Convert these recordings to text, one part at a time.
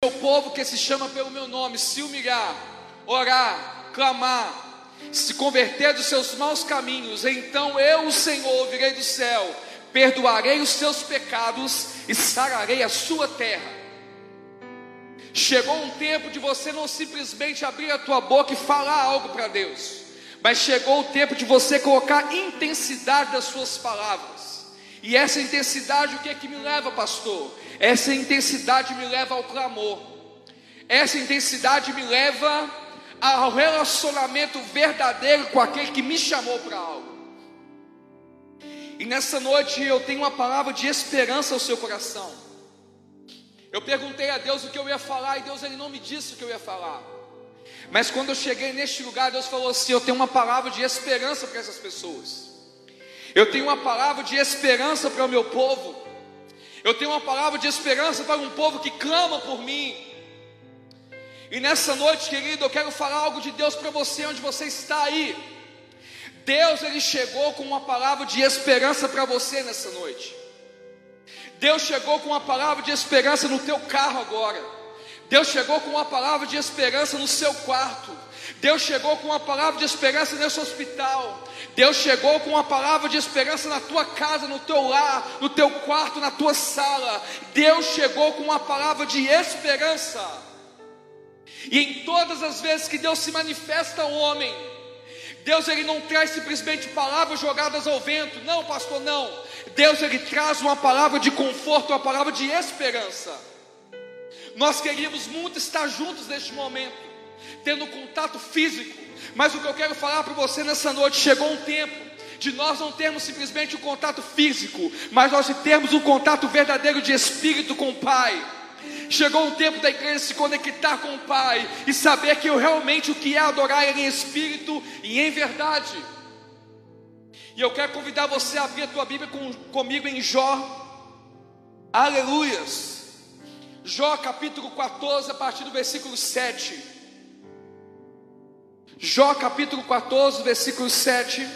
meu povo que se chama pelo meu nome se humilhar, orar, clamar, se converter dos seus maus caminhos, então eu, o Senhor, virei do céu, perdoarei os seus pecados e sararei a sua terra. Chegou um tempo de você não simplesmente abrir a tua boca e falar algo para Deus, mas chegou o tempo de você colocar intensidade das suas palavras. E essa intensidade, o que é que me leva, pastor? Essa intensidade me leva ao clamor. Essa intensidade me leva ao relacionamento verdadeiro com aquele que me chamou para algo. E nessa noite eu tenho uma palavra de esperança ao seu coração. Eu perguntei a Deus o que eu ia falar e Deus ele não me disse o que eu ia falar. Mas quando eu cheguei neste lugar, Deus falou assim: Eu tenho uma palavra de esperança para essas pessoas. Eu tenho uma palavra de esperança para o meu povo. Eu tenho uma palavra de esperança para um povo que clama por mim. E nessa noite, querido, eu quero falar algo de Deus para você, onde você está aí. Deus, Ele chegou com uma palavra de esperança para você nessa noite. Deus chegou com uma palavra de esperança no teu carro agora. Deus chegou com uma palavra de esperança no seu quarto. Deus chegou com uma palavra de esperança nesse hospital. Deus chegou com uma palavra de esperança na tua casa, no teu lar, no teu quarto, na tua sala. Deus chegou com uma palavra de esperança. E em todas as vezes que Deus se manifesta ao homem, Deus ele não traz simplesmente palavras jogadas ao vento. Não, pastor, não. Deus ele traz uma palavra de conforto, uma palavra de esperança. Nós queríamos muito estar juntos neste momento, tendo contato físico. Mas o que eu quero falar para você nessa noite, chegou um tempo de nós não termos simplesmente um contato físico, mas nós termos um contato verdadeiro de espírito com o Pai. Chegou o tempo da igreja se conectar com o Pai e saber que eu realmente o que é adorar Ele em espírito e em verdade. E eu quero convidar você a abrir a tua Bíblia com, comigo em Jó. Aleluias. Jó capítulo 14, a partir do versículo 7. Jó capítulo 14, versículo 7.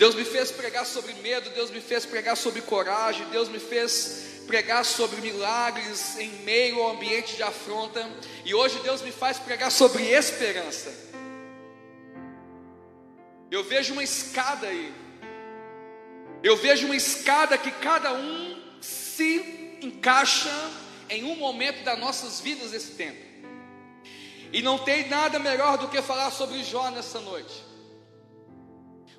Deus me fez pregar sobre medo, Deus me fez pregar sobre coragem, Deus me fez pregar sobre milagres em meio ao ambiente de afronta, e hoje Deus me faz pregar sobre esperança. Eu vejo uma escada aí, eu vejo uma escada que cada um se encaixa em um momento das nossas vidas esse tempo, e não tem nada melhor do que falar sobre Jó nessa noite.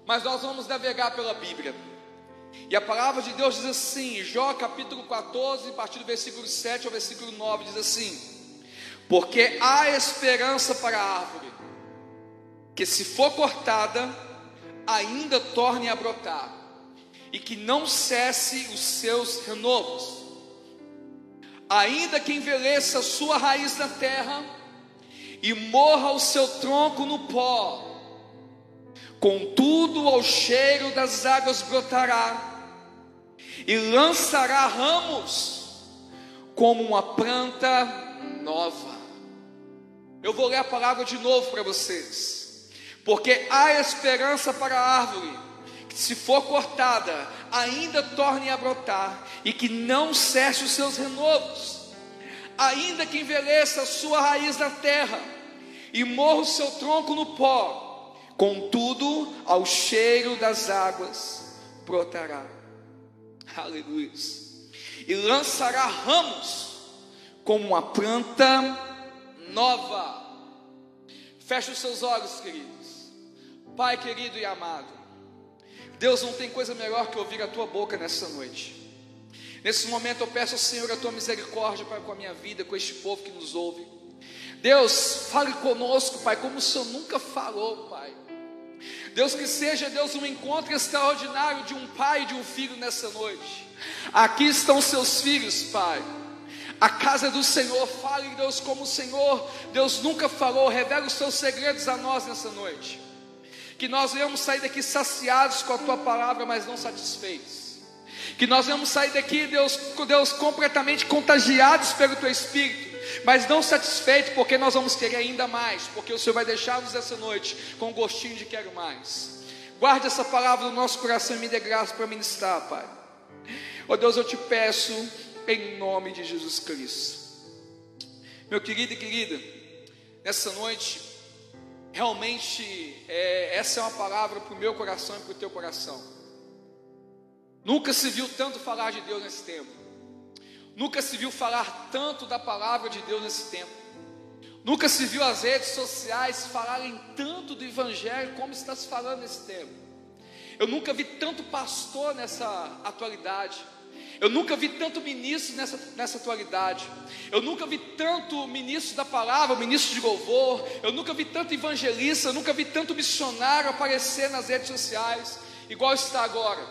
Mas nós vamos navegar pela Bíblia. E a palavra de Deus diz assim, Jó capítulo 14, a partir do versículo 7 ao versículo 9, diz assim: Porque há esperança para a árvore, que se for cortada, ainda torne a brotar, e que não cesse os seus renovos. Ainda que envelheça a sua raiz na terra, e morra o seu tronco no pó, Contudo, ao cheiro das águas brotará, e lançará ramos, como uma planta nova. Eu vou ler a palavra de novo para vocês, porque há esperança para a árvore, que se for cortada, ainda torne a brotar, e que não cesse os seus renovos, ainda que envelheça a sua raiz na terra, e morra o seu tronco no pó, Contudo, ao cheiro das águas brotará. Aleluia. E lançará ramos como uma planta nova. Feche os seus olhos, queridos. Pai querido e amado. Deus não tem coisa melhor que ouvir a tua boca nessa noite. Nesse momento eu peço ao Senhor a tua misericórdia para com a minha vida, com este povo que nos ouve. Deus, fale conosco, Pai, como o Senhor nunca falou, Pai. Deus, que seja, Deus, um encontro extraordinário de um pai e de um filho nessa noite. Aqui estão seus filhos, Pai. A casa do Senhor, fale, Deus, como o Senhor, Deus nunca falou, revela os seus segredos a nós nessa noite. Que nós venhamos sair daqui saciados com a tua palavra, mas não satisfeitos. Que nós venhamos sair daqui, Deus, Deus, completamente contagiados pelo teu Espírito mas não satisfeito, porque nós vamos querer ainda mais, porque o Senhor vai deixar-nos essa noite com um gostinho de quero mais. Guarde essa palavra no nosso coração e me dê graça para ministrar, Pai. Oh Deus, eu te peço em nome de Jesus Cristo. Meu querido e querida, nessa noite, realmente é, essa é uma palavra para o meu coração e para o teu coração. Nunca se viu tanto falar de Deus nesse tempo. Nunca se viu falar tanto da palavra de Deus nesse tempo. Nunca se viu as redes sociais falarem tanto do Evangelho como está se falando nesse tempo. Eu nunca vi tanto pastor nessa atualidade. Eu nunca vi tanto ministro nessa, nessa atualidade. Eu nunca vi tanto ministro da palavra, ministro de louvor. Eu nunca vi tanto evangelista. Eu nunca vi tanto missionário aparecer nas redes sociais, igual está agora.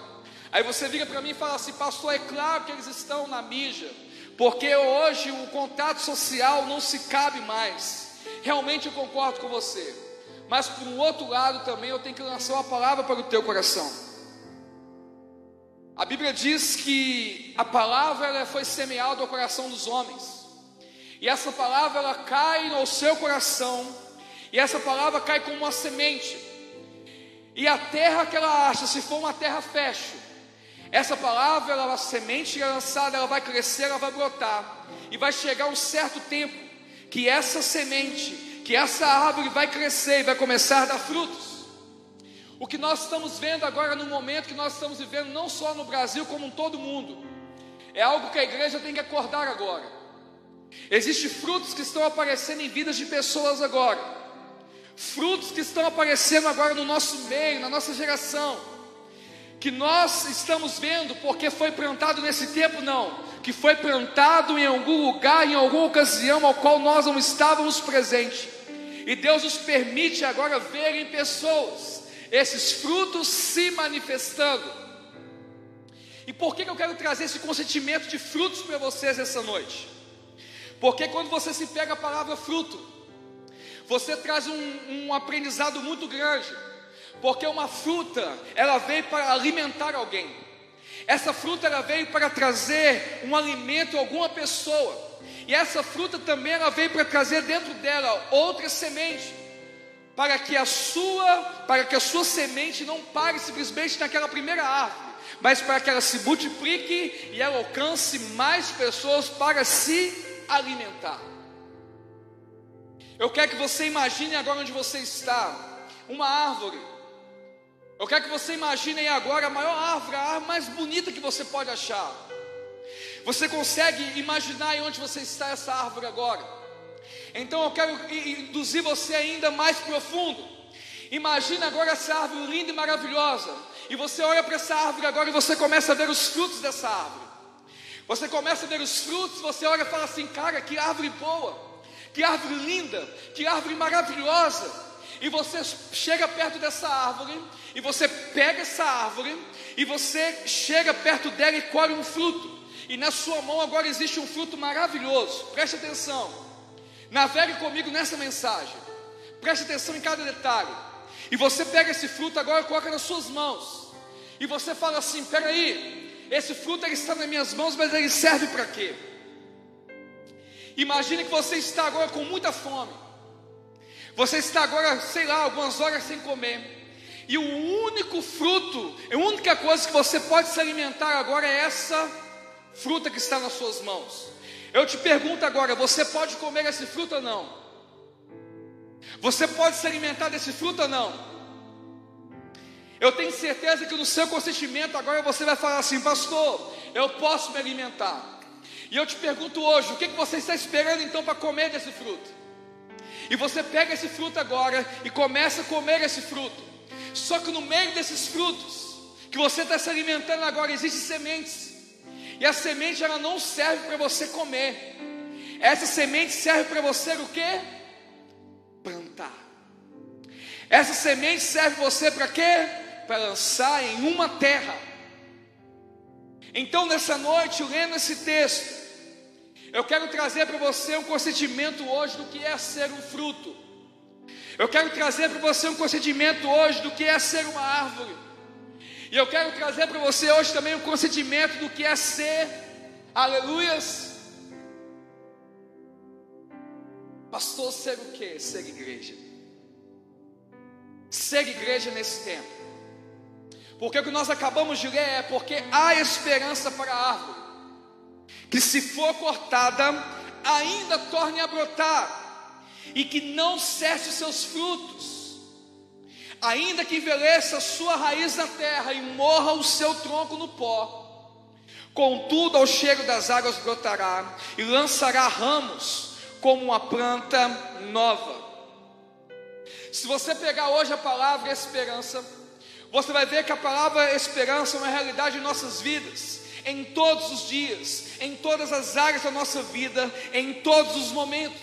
Aí você vira para mim e fala assim, pastor, é claro que eles estão na mídia. Porque hoje o contato social não se cabe mais. Realmente eu concordo com você. Mas por um outro lado também eu tenho que lançar uma palavra para o teu coração. A Bíblia diz que a palavra ela foi semeada ao coração dos homens. E essa palavra ela cai no seu coração. E essa palavra cai como uma semente. E a terra que ela acha, se for uma terra fértil, essa palavra, ela, a semente lançada, ela vai crescer, ela vai brotar. E vai chegar um certo tempo que essa semente, que essa árvore vai crescer e vai começar a dar frutos. O que nós estamos vendo agora no momento que nós estamos vivendo, não só no Brasil, como em todo mundo, é algo que a igreja tem que acordar agora. Existem frutos que estão aparecendo em vidas de pessoas agora, frutos que estão aparecendo agora no nosso meio, na nossa geração que nós estamos vendo porque foi plantado nesse tempo, não, que foi plantado em algum lugar, em alguma ocasião ao qual nós não estávamos presentes. E Deus nos permite agora ver em pessoas esses frutos se manifestando. E por que, que eu quero trazer esse consentimento de frutos para vocês essa noite? Porque quando você se pega a palavra fruto, você traz um, um aprendizado muito grande porque uma fruta, ela veio para alimentar alguém. Essa fruta ela veio para trazer um alimento a alguma pessoa. E essa fruta também ela veio para trazer dentro dela outra semente, para que a sua, para que a sua semente não pare simplesmente naquela primeira árvore, mas para que ela se multiplique e ela alcance mais pessoas para se alimentar. Eu quero que você imagine agora onde você está, uma árvore eu quero que você imagine agora a maior árvore, a árvore mais bonita que você pode achar. Você consegue imaginar onde você está essa árvore agora? Então eu quero induzir você ainda mais profundo. Imagina agora essa árvore linda e maravilhosa. E você olha para essa árvore agora e você começa a ver os frutos dessa árvore. Você começa a ver os frutos, você olha e fala assim: cara, que árvore boa, que árvore linda, que árvore maravilhosa. E você chega perto dessa árvore e você pega essa árvore e você chega perto dela e colhe um fruto. E na sua mão agora existe um fruto maravilhoso. Preste atenção. Navegue comigo nessa mensagem. Preste atenção em cada detalhe. E você pega esse fruto agora e coloca nas suas mãos. E você fala assim: peraí, esse fruto ele está nas minhas mãos, mas ele serve para quê? Imagine que você está agora com muita fome. Você está agora, sei lá, algumas horas sem comer. E o único fruto, a única coisa que você pode se alimentar agora é essa fruta que está nas suas mãos. Eu te pergunto agora: você pode comer esse fruto ou não? Você pode se alimentar desse fruto ou não? Eu tenho certeza que no seu consentimento agora você vai falar assim, pastor, eu posso me alimentar. E eu te pergunto hoje, o que, você está esperando então para comer desse fruto? E você pega esse fruto agora e começa a comer esse fruto. Só que no meio desses frutos que você está se alimentando agora, existem sementes. E a semente ela não serve para você comer. Essa semente serve para você o quê? Plantar. Essa semente serve você para quê? Para lançar em uma terra. Então nessa noite, lendo esse texto, eu quero trazer para você um consentimento hoje do que é ser um fruto. Eu quero trazer para você um consentimento hoje do que é ser uma árvore. E eu quero trazer para você hoje também um consentimento do que é ser, aleluias. Pastor, ser o que? Ser igreja. Ser igreja nesse tempo. Porque o que nós acabamos de ler é porque há esperança para a árvore, que se for cortada, ainda torne a brotar, e que não cesse os seus frutos, ainda que envelheça a sua raiz na terra e morra o seu tronco no pó. Contudo, ao cheiro das águas brotará e lançará ramos como uma planta nova. Se você pegar hoje a palavra esperança, você vai ver que a palavra esperança é uma realidade em nossas vidas, em todos os dias, em todas as áreas da nossa vida, em todos os momentos.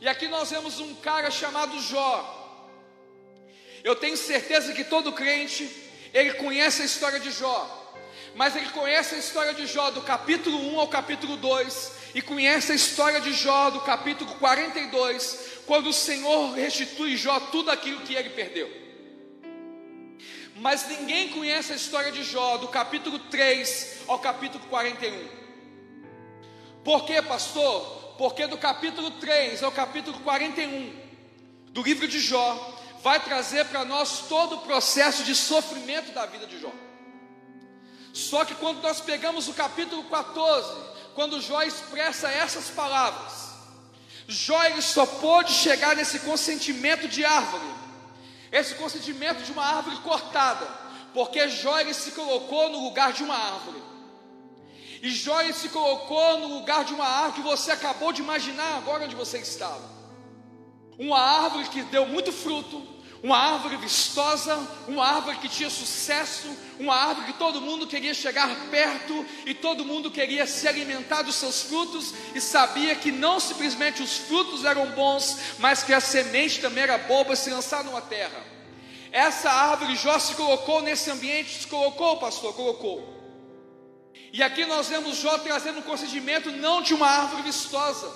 E aqui nós vemos um cara chamado Jó. Eu tenho certeza que todo crente, ele conhece a história de Jó. Mas ele conhece a história de Jó do capítulo 1 ao capítulo 2 e conhece a história de Jó do capítulo 42, quando o Senhor restitui Jó tudo aquilo que ele perdeu. Mas ninguém conhece a história de Jó, do capítulo 3 ao capítulo 41. Por quê, pastor? Porque do capítulo 3 ao capítulo 41 do livro de Jó vai trazer para nós todo o processo de sofrimento da vida de Jó. Só que quando nós pegamos o capítulo 14, quando Jó expressa essas palavras, Jó ele só pôde chegar nesse consentimento de árvore esse consentimento de uma árvore cortada, porque Jó ele se colocou no lugar de uma árvore. E Jó ele se colocou no lugar de uma árvore que você acabou de imaginar agora onde você estava. Uma árvore que deu muito fruto, uma árvore vistosa, uma árvore que tinha sucesso, uma árvore que todo mundo queria chegar perto e todo mundo queria se alimentar dos seus frutos e sabia que não simplesmente os frutos eram bons, mas que a semente também era para se lançar numa terra. Essa árvore Jó se colocou nesse ambiente, se colocou, pastor, colocou. E aqui nós vemos Jó trazendo um consentimento não de uma árvore vistosa,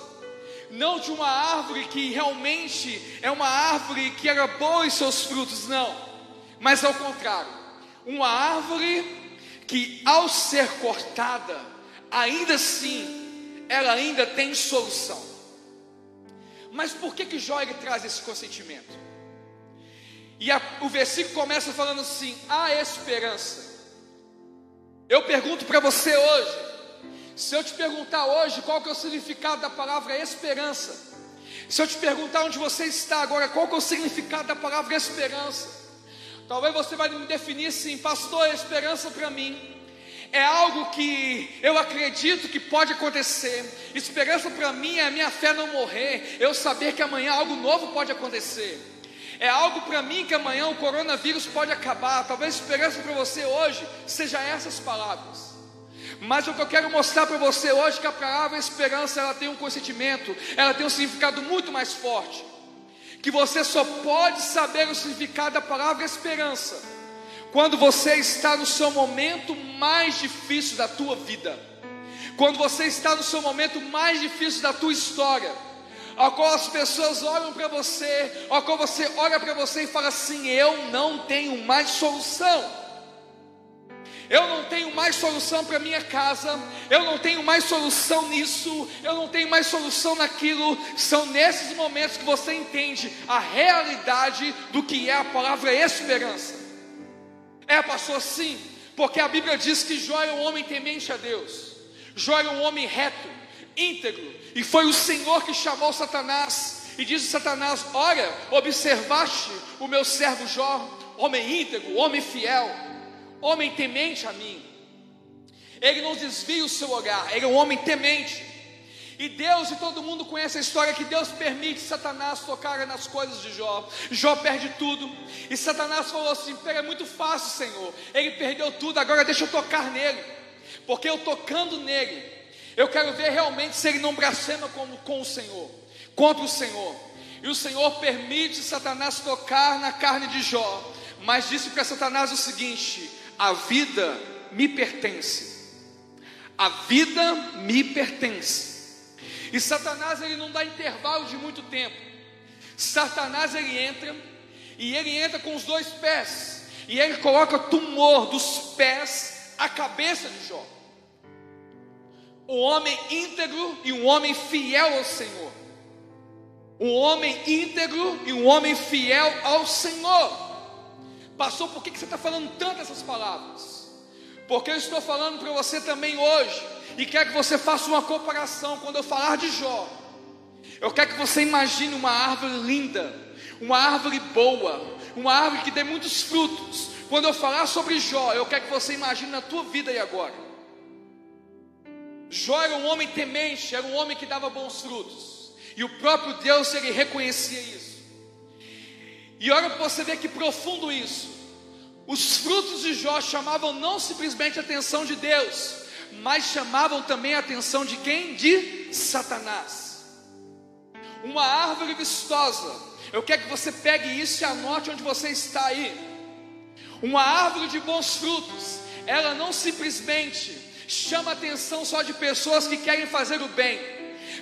não de uma árvore que realmente é uma árvore que era boa em seus frutos, não, mas ao contrário, uma árvore que ao ser cortada, ainda assim, ela ainda tem solução. Mas por que que Jó traz esse consentimento? E a, o versículo começa falando assim: há esperança. Eu pergunto para você hoje, se eu te perguntar hoje qual que é o significado da palavra esperança, se eu te perguntar onde você está agora, qual que é o significado da palavra esperança, talvez você vai me definir assim, pastor, esperança para mim é algo que eu acredito que pode acontecer. Esperança para mim é a minha fé não morrer, eu saber que amanhã algo novo pode acontecer. É algo para mim que amanhã o coronavírus pode acabar. Talvez esperança para você hoje seja essas palavras. Mas o que eu quero mostrar para você hoje é que a palavra esperança ela tem um consentimento, ela tem um significado muito mais forte. Que você só pode saber o significado da palavra esperança quando você está no seu momento mais difícil da tua vida. Quando você está no seu momento mais difícil da tua história, ao qual as pessoas olham para você, ao qual você olha para você e fala assim: Eu não tenho mais solução. Eu não tenho mais solução para minha casa, eu não tenho mais solução nisso, eu não tenho mais solução naquilo. São nesses momentos que você entende a realidade do que é a palavra esperança. É, pastor, sim, porque a Bíblia diz que Jó é um homem temente a Deus, Jó é um homem reto, íntegro, e foi o Senhor que chamou Satanás e disse: Satanás, olha, observaste o meu servo Jó, homem íntegro, homem fiel homem temente a mim. Ele não desvia o seu olhar, ele é um homem temente. E Deus, e todo mundo conhece a história que Deus permite Satanás tocar nas coisas de Jó. Jó perde tudo. E Satanás falou assim: Pega, é muito fácil, Senhor. Ele perdeu tudo, agora deixa eu tocar nele. Porque eu tocando nele, eu quero ver realmente se ele não blasfema com, com o Senhor, contra o Senhor. E o Senhor permite Satanás tocar na carne de Jó. Mas disse para Satanás o seguinte: a vida me pertence. A vida me pertence. E Satanás ele não dá intervalo de muito tempo. Satanás ele entra e ele entra com os dois pés e ele coloca tumor dos pés à cabeça de Jó. Um homem íntegro e um homem fiel ao Senhor. Um homem íntegro e um homem fiel ao Senhor. Pastor, por que você está falando tanto essas palavras? Porque eu estou falando para você também hoje, e quero que você faça uma comparação quando eu falar de Jó. Eu quero que você imagine uma árvore linda, uma árvore boa, uma árvore que dê muitos frutos. Quando eu falar sobre Jó, eu quero que você imagine na tua vida e agora. Jó era um homem temente, era um homem que dava bons frutos, e o próprio Deus ele reconhecia isso. E olha para você ver que profundo isso. Os frutos de Jó chamavam não simplesmente a atenção de Deus, mas chamavam também a atenção de quem? De Satanás. Uma árvore vistosa. Eu quero que você pegue isso e anote onde você está aí. Uma árvore de bons frutos, ela não simplesmente chama a atenção só de pessoas que querem fazer o bem,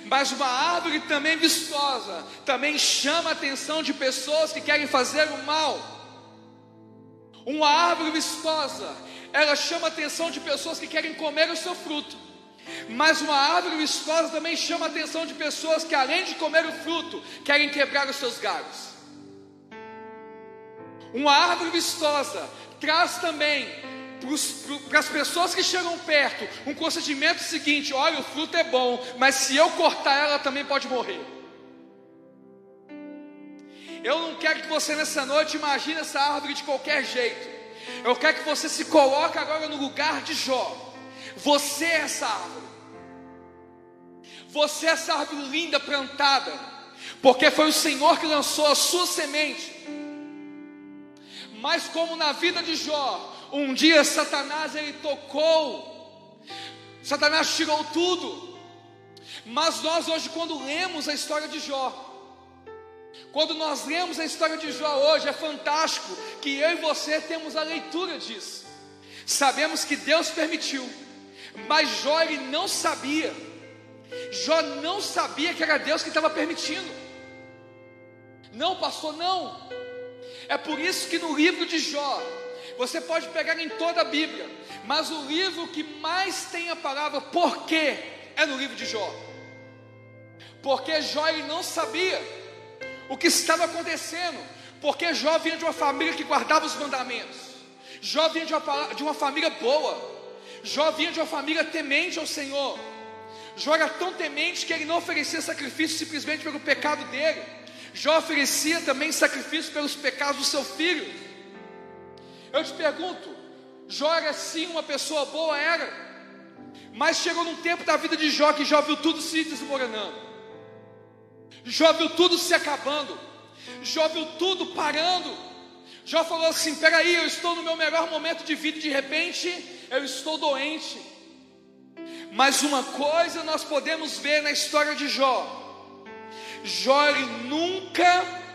mas uma árvore também vistosa também chama a atenção de pessoas que querem fazer o mal. Uma árvore vistosa, ela chama a atenção de pessoas que querem comer o seu fruto. Mas uma árvore vistosa também chama a atenção de pessoas que, além de comer o fruto, querem quebrar os seus galhos. Uma árvore vistosa traz também para as pessoas que chegam perto, um consentimento seguinte: olha, o fruto é bom, mas se eu cortar ela também pode morrer. Eu não quero que você nessa noite imagine essa árvore de qualquer jeito. Eu quero que você se coloque agora no lugar de Jó. Você é essa árvore. Você é essa árvore linda plantada, porque foi o Senhor que lançou a sua semente. Mas como na vida de Jó, um dia Satanás ele tocou, Satanás tirou tudo. Mas nós hoje, quando lemos a história de Jó, quando nós lemos a história de Jó hoje, é fantástico que eu e você temos a leitura disso. Sabemos que Deus permitiu, mas Jó ele não sabia. Jó não sabia que era Deus que estava permitindo. Não, pastor, não. É por isso que no livro de Jó, você pode pegar em toda a Bíblia, mas o livro que mais tem a palavra porquê é no livro de Jó. Porque Jó ele não sabia o que estava acontecendo, porque Jó vinha de uma família que guardava os mandamentos. Jó vinha de uma, de uma família boa. Jó vinha de uma família temente ao Senhor. Jó era tão temente que ele não oferecia sacrifício simplesmente pelo pecado dele. Jó oferecia também sacrifício pelos pecados do seu filho. Eu te pergunto, Jó era sim uma pessoa boa? Era. Mas chegou num tempo da vida de Jó que Jó viu tudo se desmoronando. Jó viu tudo se acabando. Jó viu tudo parando. Jó falou assim: peraí, eu estou no meu melhor momento de vida e de repente eu estou doente. Mas uma coisa nós podemos ver na história de Jó. Jó nunca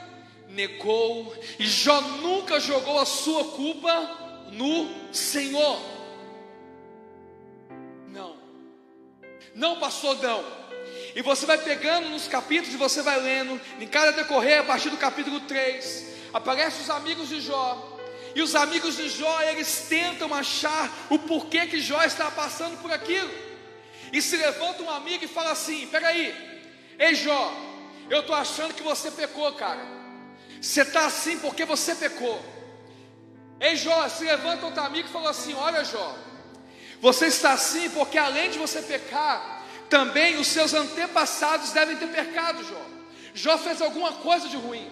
negou, e Jó nunca jogou a sua culpa no Senhor. Não, não passou, não. E você vai pegando nos capítulos e você vai lendo, em cada decorrer, a partir do capítulo 3, aparecem os amigos de Jó. E os amigos de Jó, eles tentam achar o porquê que Jó está passando por aquilo. E se levanta um amigo e fala assim: Peraí, ei Jó, eu estou achando que você pecou, cara. Você está assim porque você pecou. Ei Jó, se levanta outro amigo e fala assim: Olha Jó, você está assim porque além de você pecar, também os seus antepassados devem ter pecado, Jó. Jó fez alguma coisa de ruim.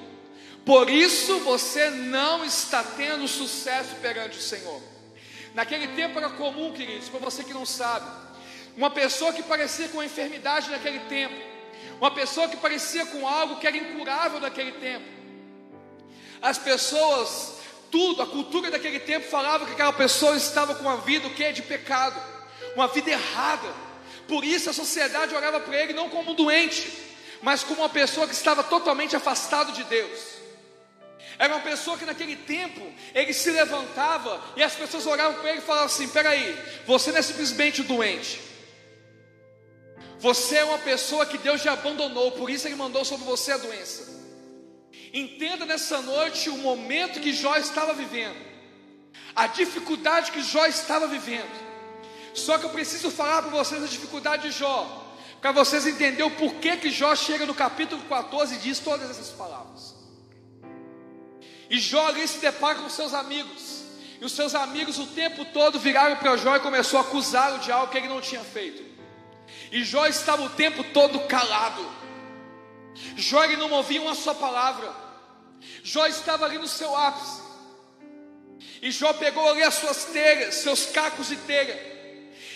Por isso você não está tendo sucesso perante o Senhor. Naquele tempo era comum, queridos, para você que não sabe, uma pessoa que parecia com uma enfermidade naquele tempo, uma pessoa que parecia com algo que era incurável naquele tempo, as pessoas, tudo, a cultura daquele tempo falava que aquela pessoa estava com uma vida o que é de pecado, uma vida errada. Por isso a sociedade olhava para ele não como um doente, mas como uma pessoa que estava totalmente afastado de Deus. Era uma pessoa que naquele tempo ele se levantava e as pessoas olhavam para ele e falavam assim: peraí, você não é simplesmente doente, você é uma pessoa que Deus já abandonou, por isso ele mandou sobre você a doença. Entenda nessa noite o momento que Jó estava vivendo, a dificuldade que Jó estava vivendo. Só que eu preciso falar para vocês a dificuldade de Jó, para vocês entenderem o porquê que Jó chega no capítulo 14 e diz todas essas palavras. E Jó ali se depara com seus amigos. E os seus amigos o tempo todo viraram para Jó e começou a acusá-lo de algo que ele não tinha feito. E Jó estava o tempo todo calado. Jó ele não ouvia uma só palavra. Jó estava ali no seu ápice. E Jó pegou ali as suas telhas, seus cacos de telha.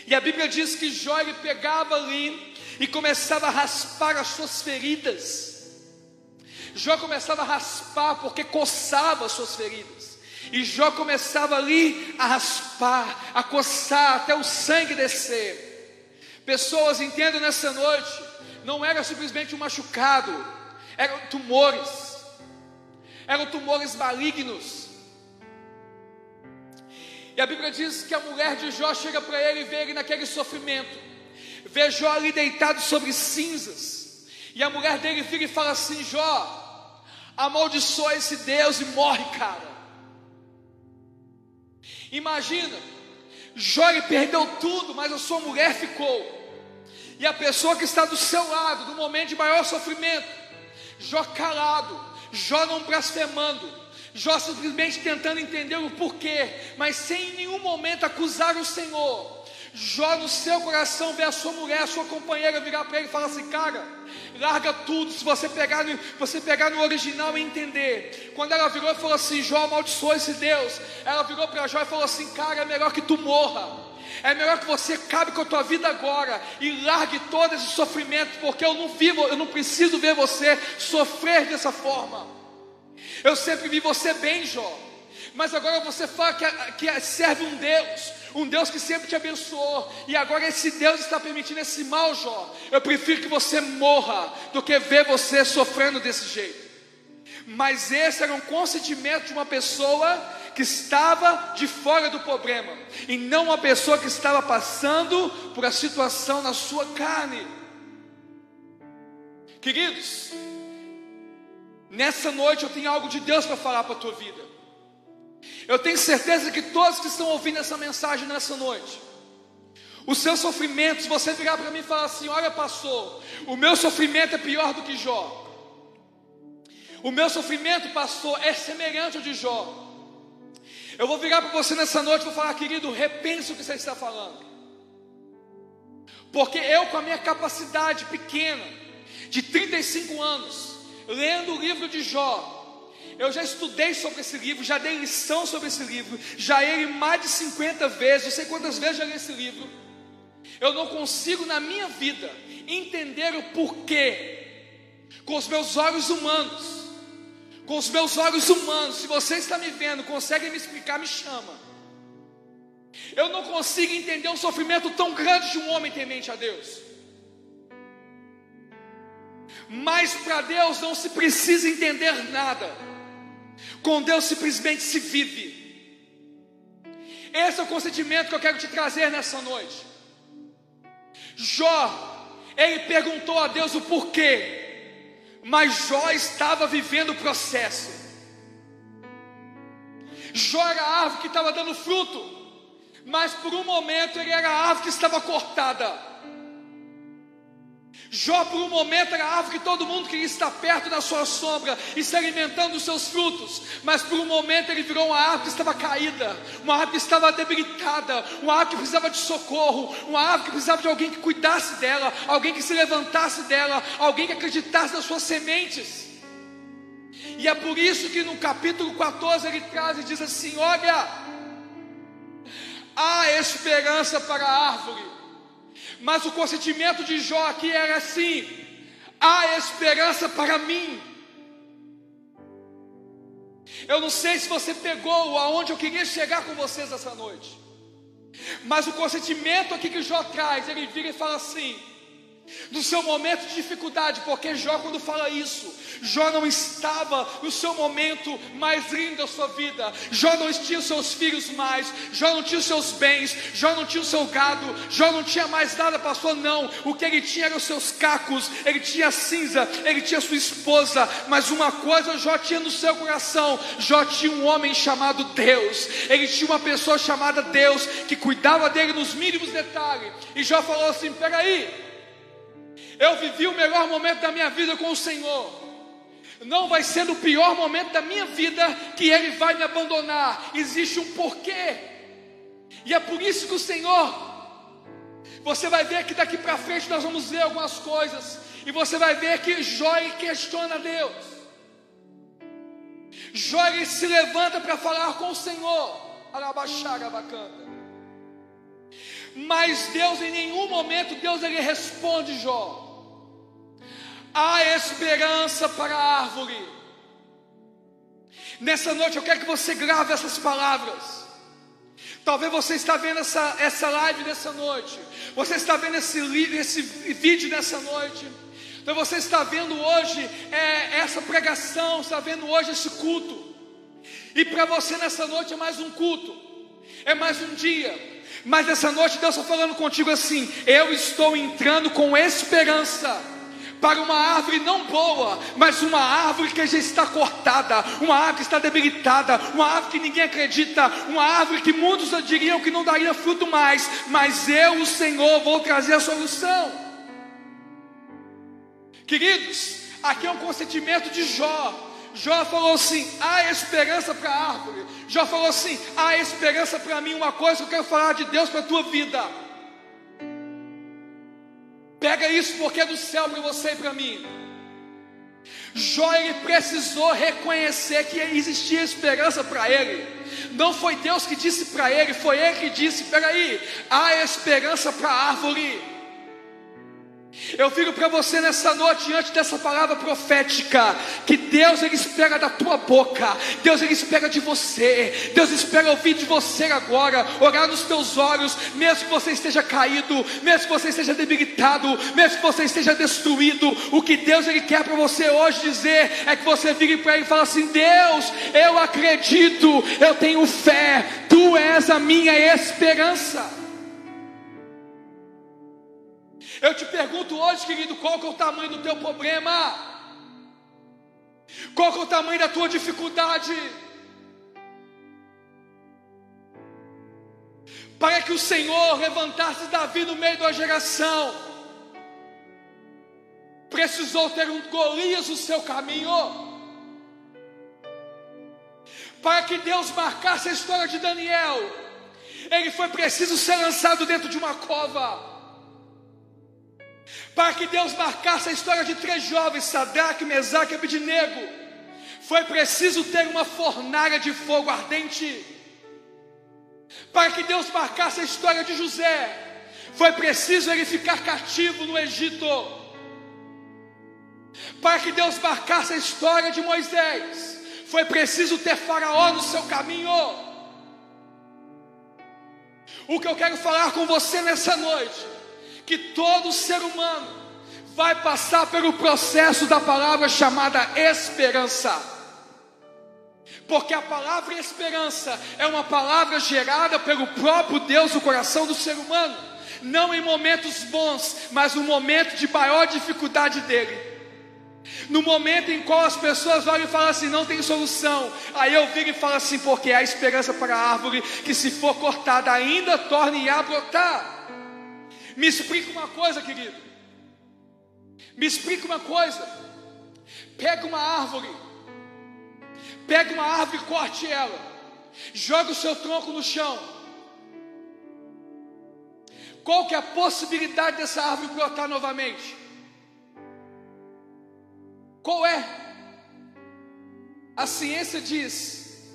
E a Bíblia diz que Jó ele pegava ali e começava a raspar as suas feridas. Jó começava a raspar porque coçava as suas feridas. E Jó começava ali a raspar, a coçar até o sangue descer. Pessoas entendam nessa noite, não era simplesmente um machucado, eram tumores, eram tumores malignos. E a Bíblia diz que a mulher de Jó chega para ele e vê ele naquele sofrimento, vê Jó ali deitado sobre cinzas, e a mulher dele vira e fala assim: Jó, amaldiçoa esse Deus e morre, cara. Imagina, Jó perdeu tudo, mas a sua mulher ficou. E a pessoa que está do seu lado, no momento de maior sofrimento, Jó calado, Jó não blasfemando, Jó simplesmente tentando entender o porquê, mas sem em nenhum momento acusar o Senhor. Jó no seu coração vê a sua mulher, a sua companheira virar para ele e falar assim: cara, larga tudo. Se você pegar, no, você pegar no original e entender. Quando ela virou e falou assim: Jó amaldiçoou esse Deus. Ela virou para Jó e falou assim: cara, é melhor que tu morra. É melhor que você acabe com a tua vida agora e largue todo esse sofrimento, porque eu não vivo, eu não preciso ver você sofrer dessa forma. Eu sempre vi você bem, Jó. Mas agora você fala que, que serve um Deus, um Deus que sempre te abençoou, e agora esse Deus está permitindo esse mal, Jó. Eu prefiro que você morra do que ver você sofrendo desse jeito. Mas esse era um consentimento de uma pessoa que estava de fora do problema, e não uma pessoa que estava passando por a situação na sua carne. Queridos, nessa noite eu tenho algo de Deus para falar para a tua vida. Eu tenho certeza que todos que estão ouvindo essa mensagem nessa noite, os seus sofrimentos, você virar para mim e falar assim: Olha, pastor, o meu sofrimento é pior do que Jó. O meu sofrimento, pastor, é semelhante ao de Jó. Eu vou virar para você nessa noite e vou falar, querido, repense o que você está falando. Porque eu, com a minha capacidade pequena, de 35 anos, lendo o livro de Jó, eu já estudei sobre esse livro, já dei lição sobre esse livro, já li mais de 50 vezes, não sei quantas vezes já li esse livro. Eu não consigo na minha vida entender o porquê, com os meus olhos humanos, com os meus olhos humanos. Se você está me vendo, consegue me explicar, me chama. Eu não consigo entender um sofrimento tão grande de um homem temente a Deus. Mas para Deus não se precisa entender nada. Com Deus simplesmente se vive. Esse é o consentimento que eu quero te trazer nessa noite. Jó, ele perguntou a Deus o porquê, mas Jó estava vivendo o processo. Jó era a árvore que estava dando fruto, mas por um momento ele era a árvore que estava cortada. Jó, por um momento, era a árvore que todo mundo queria estar perto da sua sombra e se alimentando dos seus frutos, mas por um momento ele virou uma árvore que estava caída, uma árvore que estava debilitada, uma árvore que precisava de socorro, uma árvore que precisava de alguém que cuidasse dela, alguém que se levantasse dela, alguém que acreditasse nas suas sementes. E é por isso que no capítulo 14 ele traz e diz assim: Olha, há esperança para a árvore mas o consentimento de Jó aqui era assim: há esperança para mim. Eu não sei se você pegou aonde eu queria chegar com vocês essa noite. Mas o consentimento aqui que Jó traz, ele vira e fala assim: no seu momento de dificuldade, porque Jó, quando fala isso, Jó não estava no seu momento mais lindo da sua vida, Jó não tinha os seus filhos mais, Jó não tinha os seus bens, Jó não tinha o seu gado, Jó não tinha mais nada, pastor, não, o que ele tinha eram os seus cacos, ele tinha cinza, ele tinha sua esposa, mas uma coisa Jó tinha no seu coração: Jó tinha um homem chamado Deus, ele tinha uma pessoa chamada Deus que cuidava dele nos mínimos detalhes, e Jó falou assim: peraí. Eu vivi o melhor momento da minha vida com o Senhor. Não vai ser no pior momento da minha vida que Ele vai me abandonar. Existe um porquê. E é por isso que o Senhor você vai ver que daqui para frente nós vamos ver algumas coisas. E você vai ver que Jó questiona Deus. Jó se levanta para falar com o Senhor. Bacana. Mas Deus em nenhum momento Deus ele responde Jó. Há esperança para a árvore. Nessa noite eu quero que você grave essas palavras. Talvez você está vendo essa, essa live nessa noite. Você está vendo esse, esse vídeo nessa noite. Então você está vendo hoje é, essa pregação, está vendo hoje esse culto. E para você nessa noite é mais um culto, é mais um dia. Mas nessa noite Deus está falando contigo assim: eu estou entrando com esperança para uma árvore não boa, mas uma árvore que já está cortada, uma árvore que está debilitada, uma árvore que ninguém acredita, uma árvore que muitos diriam que não daria fruto mais, mas eu, o Senhor, vou trazer a solução. Queridos, aqui é um consentimento de Jó. Jó falou assim: há esperança para a árvore. Jó falou assim: há esperança para mim. Uma coisa que eu quero falar de Deus para a tua vida. Pega isso porque é do céu para você e para mim. Jó ele precisou reconhecer que existia esperança para ele. Não foi Deus que disse para ele, foi ele que disse: peraí, há esperança para a árvore. Eu fico para você nessa noite, diante dessa palavra profética, que Deus ele espera da tua boca, Deus ele espera de você, Deus espera ouvir de você agora, orar nos teus olhos, mesmo que você esteja caído, mesmo que você esteja debilitado, mesmo que você esteja destruído, o que Deus ele quer para você hoje dizer é que você vire para ele e fale assim: Deus, eu acredito, eu tenho fé, tu és a minha esperança. Eu te pergunto hoje, querido, qual que é o tamanho do teu problema? Qual que é o tamanho da tua dificuldade? Para que o Senhor levantasse Davi no meio da geração, precisou ter um Golias no seu caminho. Para que Deus marcasse a história de Daniel, ele foi preciso ser lançado dentro de uma cova. Para que Deus marcasse a história de três jovens, Sadraque, Mesaque e Abidnego, foi preciso ter uma fornalha de fogo ardente. Para que Deus marcasse a história de José, foi preciso ele ficar cativo no Egito. Para que Deus marcasse a história de Moisés, foi preciso ter Faraó no seu caminho. O que eu quero falar com você nessa noite que todo ser humano vai passar pelo processo da palavra chamada esperança. Porque a palavra esperança é uma palavra gerada pelo próprio Deus no coração do ser humano, não em momentos bons, mas no momento de maior dificuldade dele. No momento em qual as pessoas olham e falam assim, não tem solução, aí eu viro e falo assim, porque há esperança para a árvore que, se for cortada, ainda torne a brotar. Me explica uma coisa, querido. Me explica uma coisa. Pega uma árvore. Pega uma árvore e corte ela. Joga o seu tronco no chão. Qual que é a possibilidade dessa árvore brotar novamente? Qual é? A ciência diz,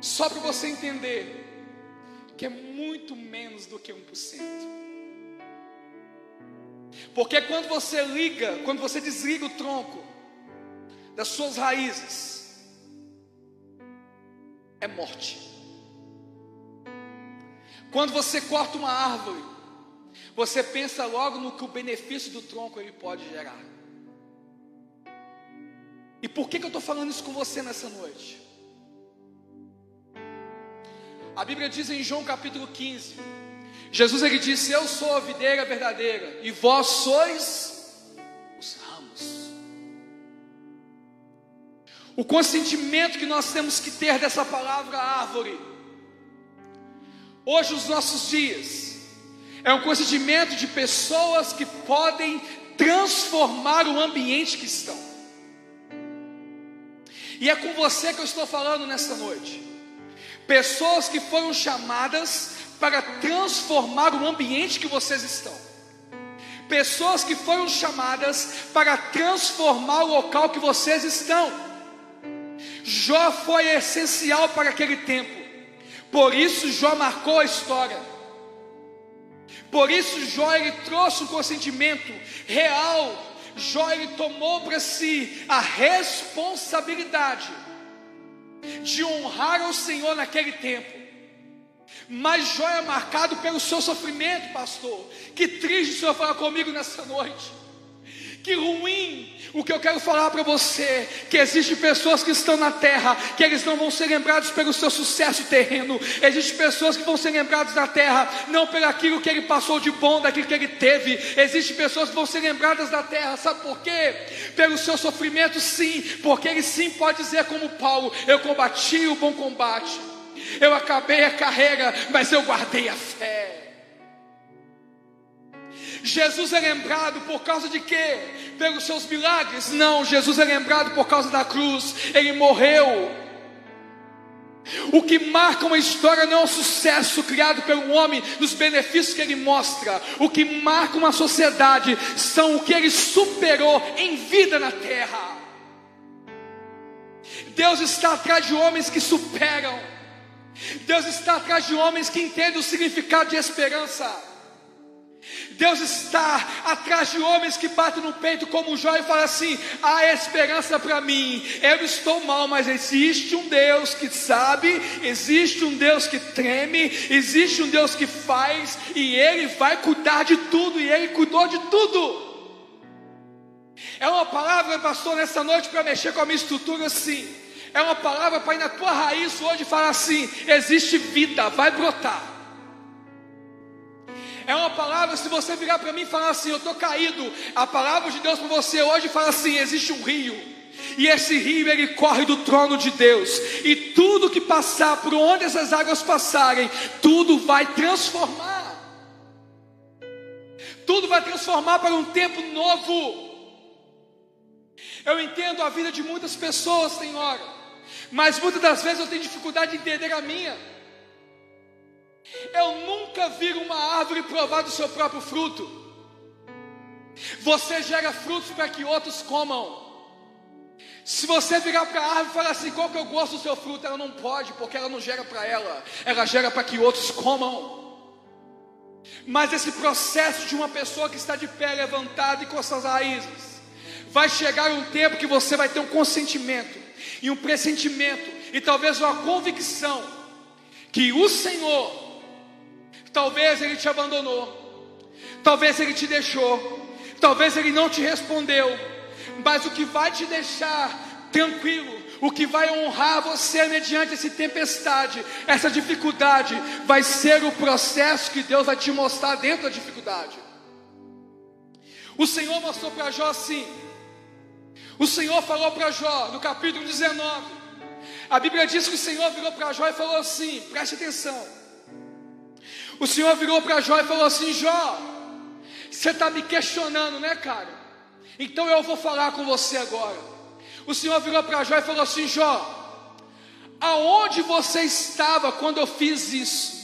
só para você entender, que é muito menos do que 1%. Porque quando você liga, quando você desliga o tronco das suas raízes, é morte. Quando você corta uma árvore, você pensa logo no que o benefício do tronco ele pode gerar. E por que, que eu estou falando isso com você nessa noite? A Bíblia diz em João capítulo 15: Jesus ele disse: Eu sou a videira verdadeira e vós sois os ramos. O consentimento que nós temos que ter dessa palavra árvore, hoje, os nossos dias, é um consentimento de pessoas que podem transformar o ambiente que estão. E é com você que eu estou falando nesta noite. Pessoas que foram chamadas para transformar o ambiente que vocês estão. Pessoas que foram chamadas para transformar o local que vocês estão. Jó foi essencial para aquele tempo. Por isso Jó marcou a história. Por isso Jó ele trouxe um consentimento real. Jó ele tomou para si a responsabilidade de honrar ao Senhor naquele tempo. Mas Jó é marcado pelo seu sofrimento, pastor. Que triste o Senhor falar comigo nessa noite. Que ruim o que eu quero falar para você, que existem pessoas que estão na terra, que eles não vão ser lembrados pelo seu sucesso terreno. Existem pessoas que vão ser lembradas na terra, não pelo aquilo que ele passou de bom, daquilo que ele teve. Existem pessoas que vão ser lembradas da terra, sabe por quê? Pelo seu sofrimento, sim, porque ele sim pode dizer como Paulo: eu combati o bom combate. Eu acabei a carreira, mas eu guardei a fé. Jesus é lembrado por causa de quê? Pelos seus milagres? Não, Jesus é lembrado por causa da cruz. Ele morreu. O que marca uma história não é o sucesso criado pelo homem nos benefícios que ele mostra. O que marca uma sociedade são o que ele superou em vida na terra. Deus está atrás de homens que superam. Deus está atrás de homens que entendem o significado de esperança. Deus está atrás de homens que batem no peito como Jó e falam assim: há esperança para mim. Eu estou mal, mas existe um Deus que sabe, existe um Deus que treme, existe um Deus que faz, e Ele vai cuidar de tudo, e Ele cuidou de tudo. É uma palavra, pastor, nessa noite para mexer com a minha estrutura, sim. É uma palavra para ir na tua raiz hoje falar assim: existe vida, vai brotar. É uma palavra, se você virar para mim e falar assim, eu estou caído, a palavra de Deus para você hoje fala assim: existe um rio. E esse rio ele corre do trono de Deus, e tudo que passar por onde essas águas passarem, tudo vai transformar. Tudo vai transformar para um tempo novo. Eu entendo a vida de muitas pessoas, Senhora, mas muitas das vezes eu tenho dificuldade de entender a minha. Eu nunca vi uma árvore provar do seu próprio fruto. Você gera frutos para que outros comam. Se você virar para a árvore e falar assim, qual que eu gosto do seu fruto, ela não pode, porque ela não gera para ela, ela gera para que outros comam. Mas esse processo de uma pessoa que está de pé levantada e com suas raízes, vai chegar um tempo que você vai ter um consentimento e um pressentimento e talvez uma convicção que o Senhor Talvez ele te abandonou, talvez ele te deixou, talvez ele não te respondeu, mas o que vai te deixar tranquilo, o que vai honrar você mediante essa tempestade, essa dificuldade, vai ser o processo que Deus vai te mostrar dentro da dificuldade. O Senhor mostrou para Jó assim. O Senhor falou para Jó, no capítulo 19. A Bíblia diz que o Senhor virou para Jó e falou assim: preste atenção. O Senhor virou para Jó e falou assim: Jó, você está me questionando, né, cara? Então eu vou falar com você agora. O Senhor virou para Jó e falou assim: Jó, aonde você estava quando eu fiz isso?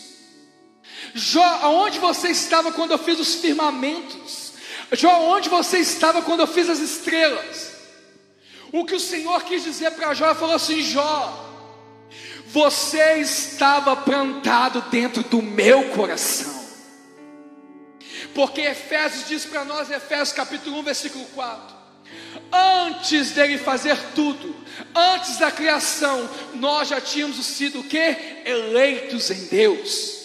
Jó, aonde você estava quando eu fiz os firmamentos? Jó, aonde você estava quando eu fiz as estrelas? O que o Senhor quis dizer para Jó, falou assim: Jó, você estava plantado dentro do meu coração. Porque Efésios diz para nós, Efésios capítulo 1, versículo 4. Antes dele fazer tudo, antes da criação, nós já tínhamos sido o que? Eleitos em Deus.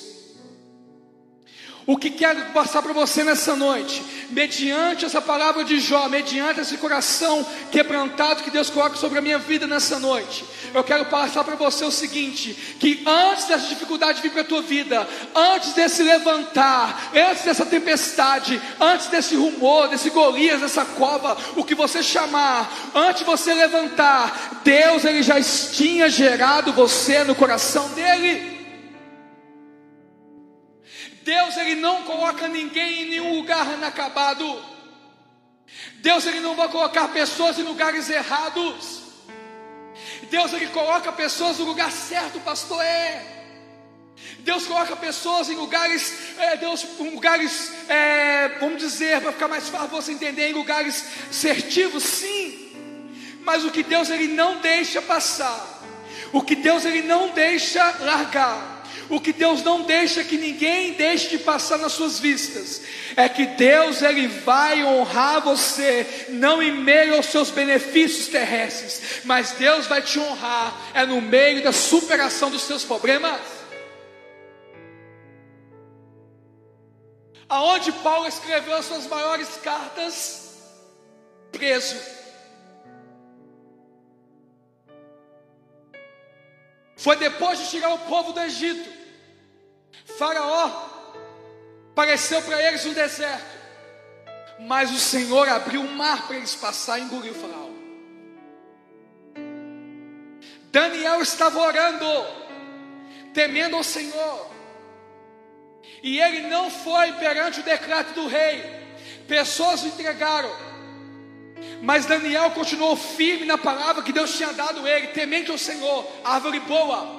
O que quero passar para você nessa noite, mediante essa palavra de Jó, mediante esse coração quebrantado que Deus coloca sobre a minha vida nessa noite, eu quero passar para você o seguinte: que antes dessa dificuldade vir para a tua vida, antes desse levantar, antes dessa tempestade, antes desse rumor, desse Golias, dessa cova, o que você chamar, antes de você levantar, Deus ele já tinha gerado você no coração dele. Deus ele não coloca ninguém em nenhum lugar inacabado. Deus ele não vai colocar pessoas em lugares errados. Deus ele coloca pessoas no lugar certo, pastor é. Deus coloca pessoas em lugares, é, Deus, lugares, é, vamos dizer, para ficar mais fácil você entender, em lugares certivos, sim. Mas o que Deus ele não deixa passar, o que Deus ele não deixa largar, o que Deus não deixa que ninguém deixe de passar nas suas vistas, é que Deus ele vai honrar você, não em meio aos seus benefícios terrestres, mas Deus vai te honrar é no meio da superação dos seus problemas. Aonde Paulo escreveu as suas maiores cartas? Preso. Foi depois de tirar o povo do Egito. Faraó apareceu para eles no deserto, mas o Senhor abriu o mar para eles passar e engoliu Faraó. Daniel estava orando, temendo ao Senhor, e ele não foi perante o decreto do rei, pessoas o entregaram, mas Daniel continuou firme na palavra que Deus tinha dado a ele, temente ao Senhor, árvore boa.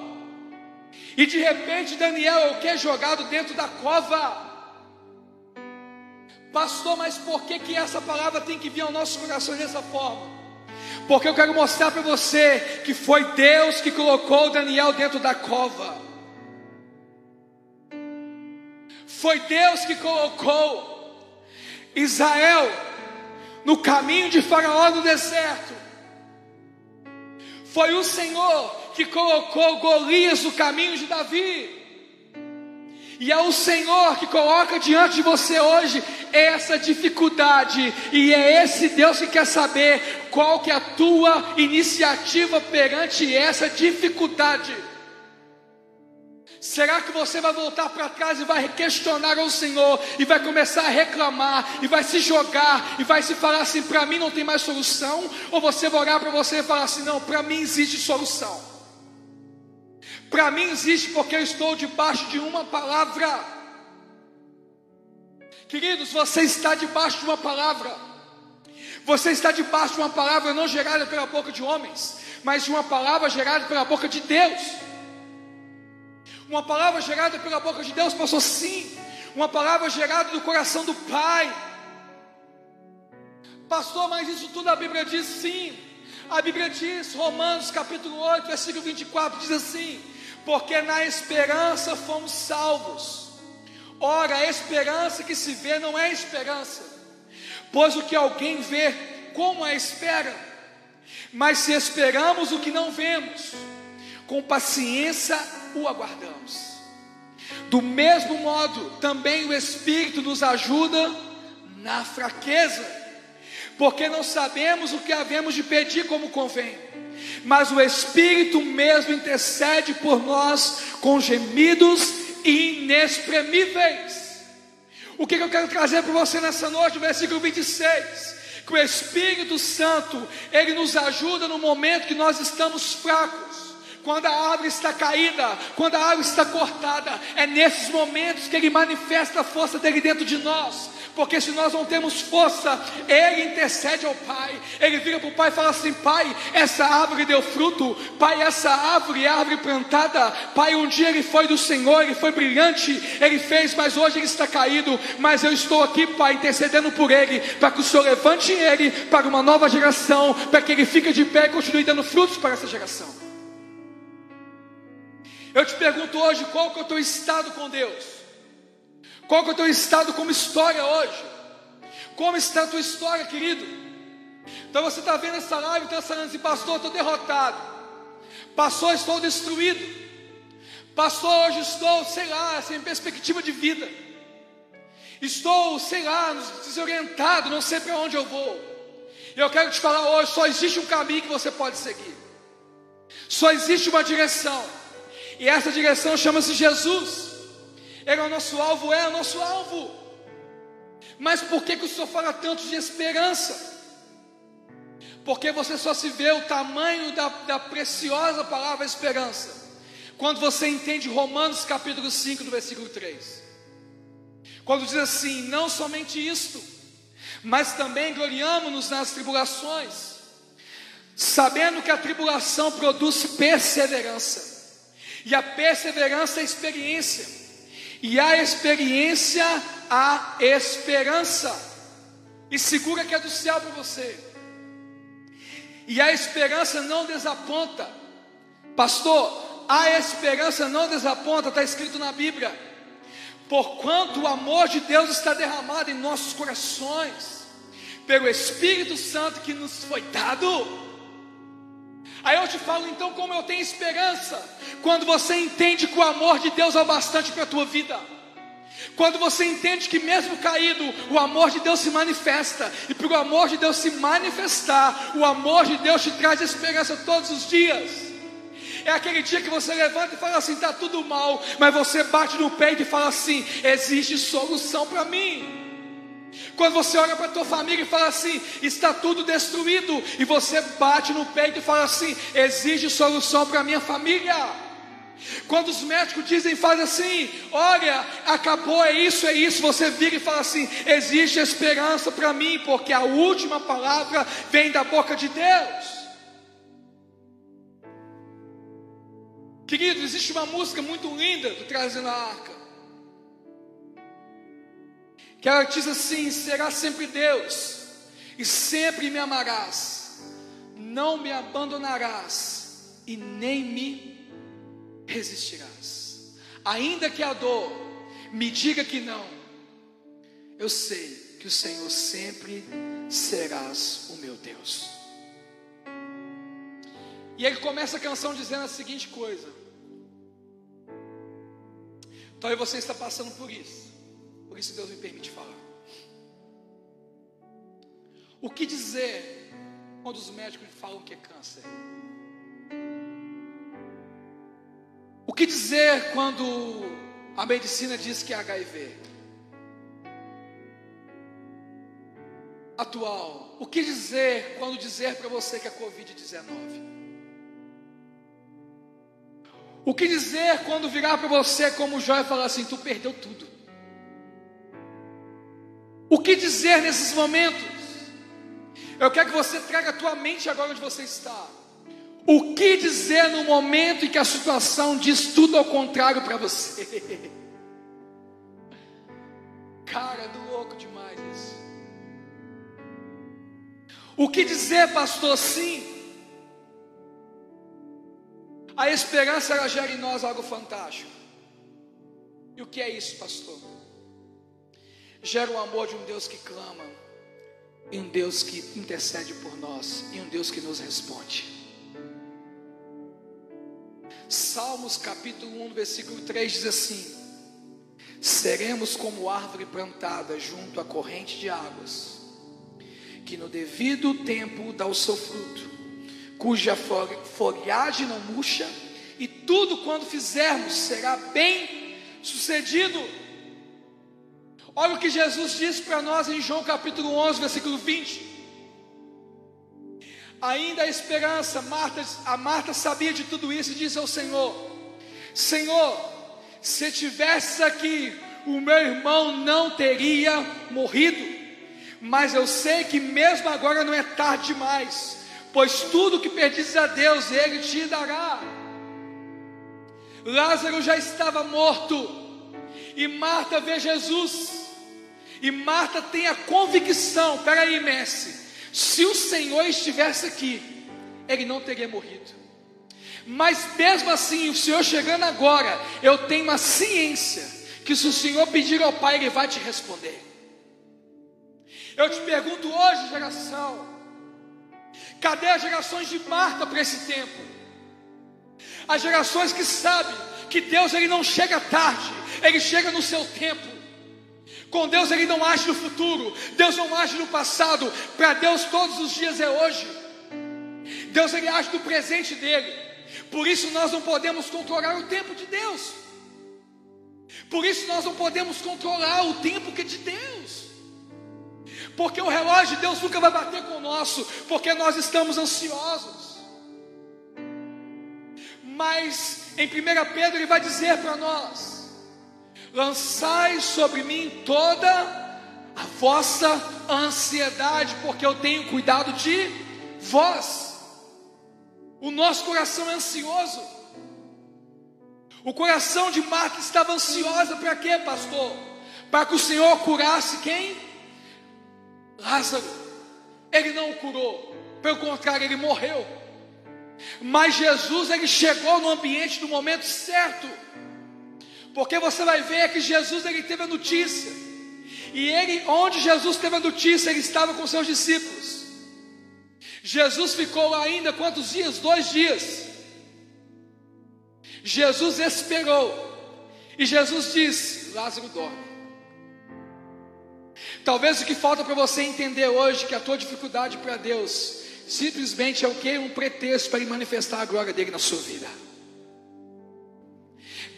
E de repente Daniel é o que? Jogado dentro da cova. Pastor, mas por que, que essa palavra tem que vir ao nosso coração dessa forma? Porque eu quero mostrar para você que foi Deus que colocou Daniel dentro da cova. Foi Deus que colocou Israel no caminho de Faraó no deserto. Foi o Senhor que colocou Golias no caminho de Davi. E é o Senhor que coloca diante de você hoje essa dificuldade. E é esse Deus que quer saber qual que é a tua iniciativa perante essa dificuldade. Será que você vai voltar para trás e vai questionar ao Senhor e vai começar a reclamar e vai se jogar e vai se falar assim: para mim não tem mais solução? Ou você vai olhar para você e falar assim: não, para mim existe solução. Para mim existe porque eu estou debaixo de uma palavra. Queridos, você está debaixo de uma palavra. Você está debaixo de uma palavra não gerada pela boca de homens, mas de uma palavra gerada pela boca de Deus. Uma palavra gerada pela boca de Deus, passou sim. Uma palavra gerada do coração do Pai. Pastor, mas isso tudo a Bíblia diz sim. A Bíblia diz, Romanos capítulo 8, versículo 24, diz assim: Porque na esperança fomos salvos. Ora, a esperança que se vê não é esperança, pois o que alguém vê, como a espera? Mas se esperamos o que não vemos, com paciência o aguardamos. Do mesmo modo, também o Espírito nos ajuda na fraqueza, porque não sabemos o que havemos de pedir como convém, mas o Espírito mesmo intercede por nós com gemidos inexprimíveis. O que, que eu quero trazer para você nessa noite, versículo 26? Que o Espírito Santo, ele nos ajuda no momento que nós estamos fracos quando a árvore está caída, quando a árvore está cortada, é nesses momentos que Ele manifesta a força dele dentro de nós. Porque se nós não temos força, Ele intercede ao Pai. Ele vira para o Pai e fala assim: Pai, essa árvore deu fruto. Pai, essa árvore é árvore plantada. Pai, um dia ele foi do Senhor, ele foi brilhante, ele fez, mas hoje ele está caído. Mas eu estou aqui, Pai, intercedendo por ele, para que o Senhor levante ele para uma nova geração, para que ele fique de pé e continue dando frutos para essa geração. Eu te pergunto hoje, qual que é o teu estado com Deus? Qual que é o teu estado como história hoje? Como está a tua história, querido? Então você está vendo essa live, está falando assim, pastor, estou derrotado. Pastor, estou destruído. Pastor, hoje estou, sei lá, sem perspectiva de vida. Estou, sei lá, desorientado, não sei para onde eu vou. Eu quero te falar hoje, só existe um caminho que você pode seguir. Só existe uma direção. E essa direção chama-se Jesus. Ele é o nosso alvo, é o nosso alvo. Mas por que, que o Senhor fala tanto de esperança? Porque você só se vê o tamanho da, da preciosa palavra esperança quando você entende Romanos capítulo 5, do versículo 3. Quando diz assim: não somente isto, mas também gloriamo-nos nas tribulações, sabendo que a tribulação produz perseverança, e a perseverança é experiência, e a experiência a esperança, e segura que é do céu para você, e a esperança não desaponta, pastor, a esperança não desaponta, está escrito na Bíblia, porquanto o amor de Deus está derramado em nossos corações, pelo Espírito Santo que nos foi dado. Aí eu te falo então como eu tenho esperança, quando você entende que o amor de Deus é o bastante para a tua vida. Quando você entende que mesmo caído, o amor de Deus se manifesta, e para o amor de Deus se manifestar, o amor de Deus te traz esperança todos os dias. É aquele dia que você levanta e fala assim: está tudo mal, mas você bate no peito e fala assim: existe solução para mim. Quando você olha para a tua família e fala assim, está tudo destruído, e você bate no peito e fala assim, exige solução para a minha família. Quando os médicos dizem, faz assim, olha, acabou, é isso, é isso, você vira e fala assim, existe esperança para mim, porque a última palavra vem da boca de Deus. Querido, existe uma música muito linda do Trazendo a Arca que ela diz assim: será sempre Deus, e sempre me amarás, não me abandonarás, e nem me resistirás. Ainda que a dor me diga que não, eu sei que o Senhor sempre serás o meu Deus. E ele começa a canção dizendo a seguinte coisa: talvez você está passando por isso. Isso Deus me permite falar. O que dizer quando os médicos falam que é câncer? O que dizer quando a medicina diz que é HIV? Atual. O que dizer quando dizer para você que é Covid-19? O que dizer quando virar para você como Jó e falar assim: tu perdeu tudo? O que dizer nesses momentos? Eu quero que você traga a tua mente agora onde você está. O que dizer no momento em que a situação diz tudo ao contrário para você? Cara, é do louco demais isso. O que dizer, pastor? Sim. A esperança ela gera em nós algo fantástico. E o que é isso, pastor? Gera o amor de um Deus que clama, e um Deus que intercede por nós, e um Deus que nos responde. Salmos capítulo 1, versículo 3 diz assim: Seremos como árvore plantada junto à corrente de águas, que no devido tempo dá o seu fruto, cuja folhagem não murcha, e tudo quando fizermos será bem sucedido. Olha o que Jesus disse para nós em João capítulo 11, versículo 20. Ainda a esperança, Marta, a Marta sabia de tudo isso e disse ao Senhor: Senhor, se tivesse aqui, o meu irmão não teria morrido. Mas eu sei que mesmo agora não é tarde demais, pois tudo que pedis a Deus, Ele te dará. Lázaro já estava morto, e Marta vê Jesus. E Marta tem a convicção: peraí, Messi, se o Senhor estivesse aqui, ele não teria morrido. Mas mesmo assim, o Senhor chegando agora, eu tenho uma ciência que se o Senhor pedir ao Pai, Ele vai te responder. Eu te pergunto hoje, geração, cadê as gerações de Marta para esse tempo? As gerações que sabem que Deus ele não chega tarde, Ele chega no seu tempo. Com Deus ele não age no futuro, Deus não age no passado, para Deus todos os dias é hoje. Deus ele age no presente dele. Por isso nós não podemos controlar o tempo de Deus. Por isso nós não podemos controlar o tempo que é de Deus. Porque o relógio de Deus nunca vai bater com o nosso, porque nós estamos ansiosos. Mas em 1 Pedro ele vai dizer para nós: lançai sobre mim toda a vossa ansiedade, porque eu tenho cuidado de vós. O nosso coração é ansioso. O coração de Marta estava ansiosa para quê, pastor? Para que o Senhor curasse quem? Lázaro. Ele não o curou, pelo contrário, ele morreu. Mas Jesus ele chegou no ambiente no momento certo. Porque você vai ver que Jesus ele teve a notícia. E ele, onde Jesus teve a notícia, ele estava com seus discípulos. Jesus ficou ainda quantos dias? Dois dias. Jesus esperou. E Jesus disse: Lázaro dorme. Talvez o que falta para você entender hoje que a tua dificuldade para Deus simplesmente é o que? Um pretexto para ele manifestar a glória dele na sua vida.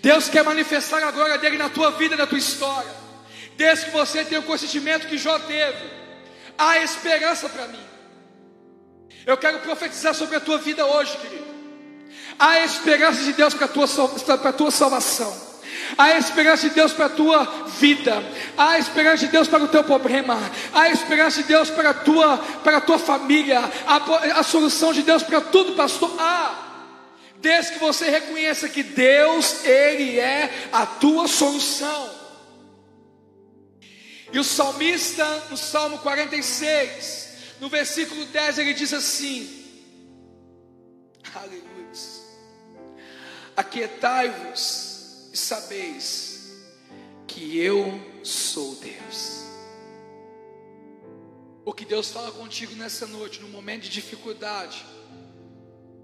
Deus quer manifestar a glória dele na tua vida, na tua história. Desde que você tenha o consentimento que Jó teve, há esperança para mim. Eu quero profetizar sobre a tua vida hoje, querido. Há esperança de Deus para a tua, tua salvação. Há esperança de Deus para a tua vida. Há esperança de Deus para o teu problema. Há esperança de Deus para a tua, para a tua família. Há a solução de Deus para tudo, pastor. Há. Desde que você reconheça que Deus, Ele é a tua solução. E o salmista, no Salmo 46, no versículo 10, ele diz assim: Aleluia. Aquietai-vos e sabeis que eu sou Deus. O que Deus fala contigo nessa noite, no momento de dificuldade,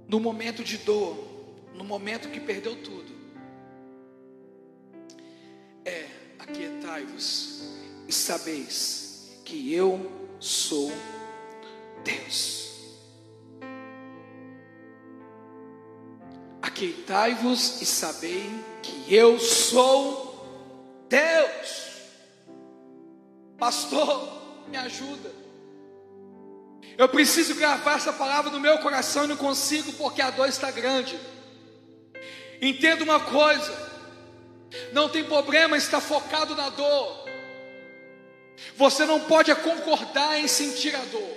no momento de dor, no momento que perdeu tudo, é: aquietai-vos e sabeis que eu sou Deus. Aquietai-vos e sabei que eu sou Deus. Pastor, me ajuda. Eu preciso gravar essa palavra no meu coração e não consigo porque a dor está grande. Entenda uma coisa: não tem problema estar focado na dor. Você não pode concordar em sentir a dor.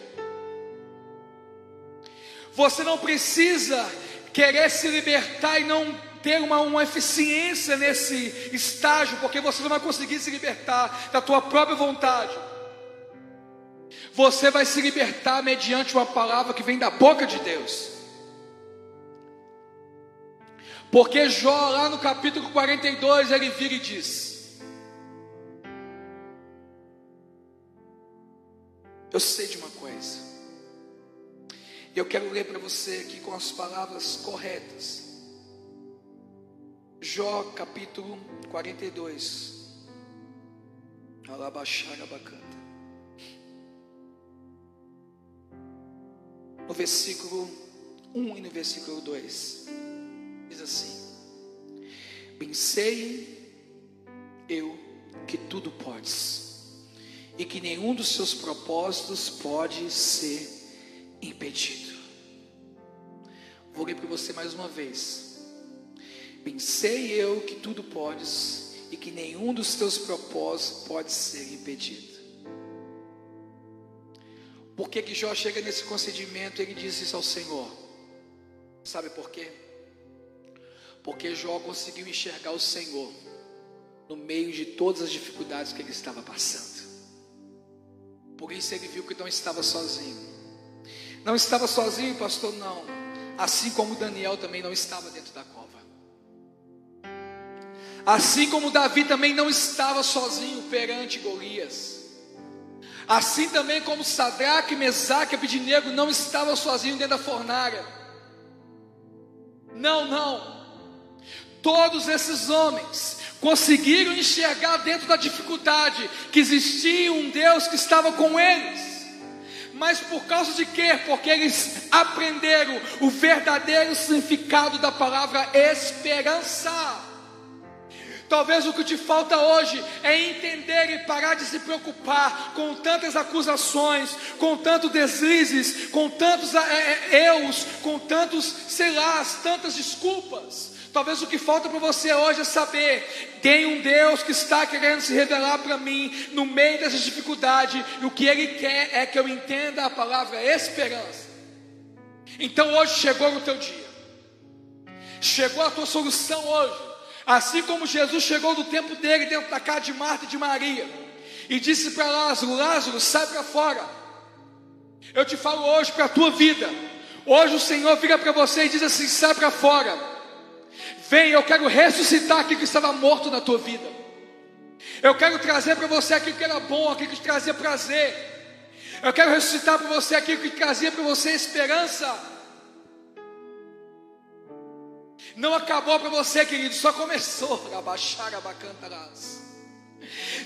Você não precisa querer se libertar e não ter uma, uma eficiência nesse estágio, porque você não vai conseguir se libertar da tua própria vontade. Você vai se libertar mediante uma palavra que vem da boca de Deus. Porque Jó, lá no capítulo 42, ele vira e diz: Eu sei de uma coisa, eu quero ler para você aqui com as palavras corretas. Jó capítulo 42. Alabaxara bacana. No versículo 1 e no versículo 2. Diz assim: Pensei eu que tudo podes, e que nenhum dos seus propósitos pode ser impedido. Vou ler para você mais uma vez. Pensei eu que tudo podes e que nenhum dos teus propósitos pode ser impedido. Por que, que Jó chega nesse concedimento e ele diz isso ao Senhor? Sabe por quê? Porque Jó conseguiu enxergar o Senhor no meio de todas as dificuldades que ele estava passando. Por isso ele viu que não estava sozinho. Não estava sozinho, pastor, não. Assim como Daniel também não estava dentro da cova. Assim como Davi também não estava sozinho perante Golias. Assim também como Sadraque, Mesaque e Abidinego não estavam sozinhos dentro da fornalha. Não, não. Todos esses homens conseguiram enxergar dentro da dificuldade que existia um Deus que estava com eles. Mas por causa de quê? Porque eles aprenderam o verdadeiro significado da palavra esperança. Talvez o que te falta hoje é entender e parar de se preocupar com tantas acusações, com tantos deslizes, com tantos é, é, eus, com tantos, sei lá, tantas desculpas. Talvez o que falta para você hoje é saber: tem um Deus que está querendo se revelar para mim no meio dessa dificuldade, e o que Ele quer é que eu entenda a palavra esperança. Então hoje chegou o teu dia, chegou a tua solução hoje. Assim como Jesus chegou no tempo dele dentro da casa de Marta e de Maria e disse para Lázaro: Lázaro, sai para fora. Eu te falo hoje para a tua vida. Hoje o Senhor vira para você e diz assim: sai para fora. Vem, eu quero ressuscitar aquilo que estava morto na tua vida. Eu quero trazer para você aquilo que era bom, aquilo que te trazia prazer. Eu quero ressuscitar para você aquilo que trazia para você esperança. Não acabou para você, querido, só começou.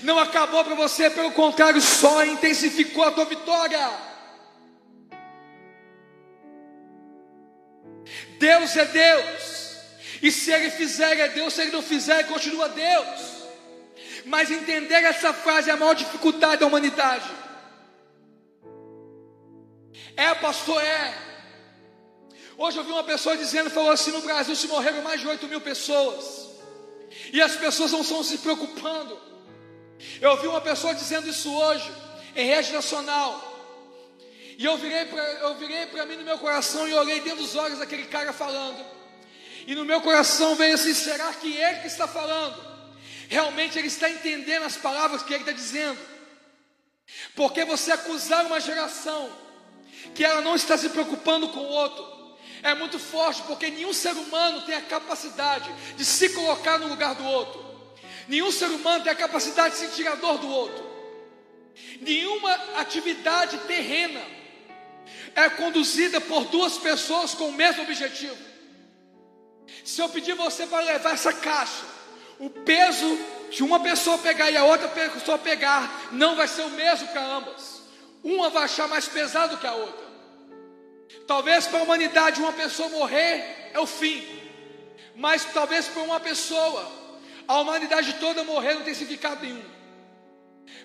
Não acabou para você, pelo contrário, só intensificou a tua vitória. Deus é Deus, e se Ele fizer é Deus, se Ele não fizer, continua Deus. Mas entender essa frase é a maior dificuldade da humanidade. É, pastor, é. Hoje eu vi uma pessoa dizendo, falou assim, no Brasil se morreram mais de 8 mil pessoas. E as pessoas não estão se preocupando. Eu vi uma pessoa dizendo isso hoje, em rede nacional. E eu virei para mim no meu coração e olhei dentro dos olhos daquele cara falando. E no meu coração veio assim: será que ele que está falando? Realmente ele está entendendo as palavras que ele está dizendo? Porque você acusar uma geração que ela não está se preocupando com o outro, é muito forte, porque nenhum ser humano tem a capacidade de se colocar no lugar do outro. Nenhum ser humano tem a capacidade de sentir a dor do outro. Nenhuma atividade terrena é conduzida por duas pessoas com o mesmo objetivo. Se eu pedir você para levar essa caixa, o peso de uma pessoa pegar e a outra pessoa pegar não vai ser o mesmo para ambas. Uma vai achar mais pesado que a outra. Talvez para a humanidade uma pessoa morrer é o fim, mas talvez para uma pessoa a humanidade toda morrer não tem significado nenhum.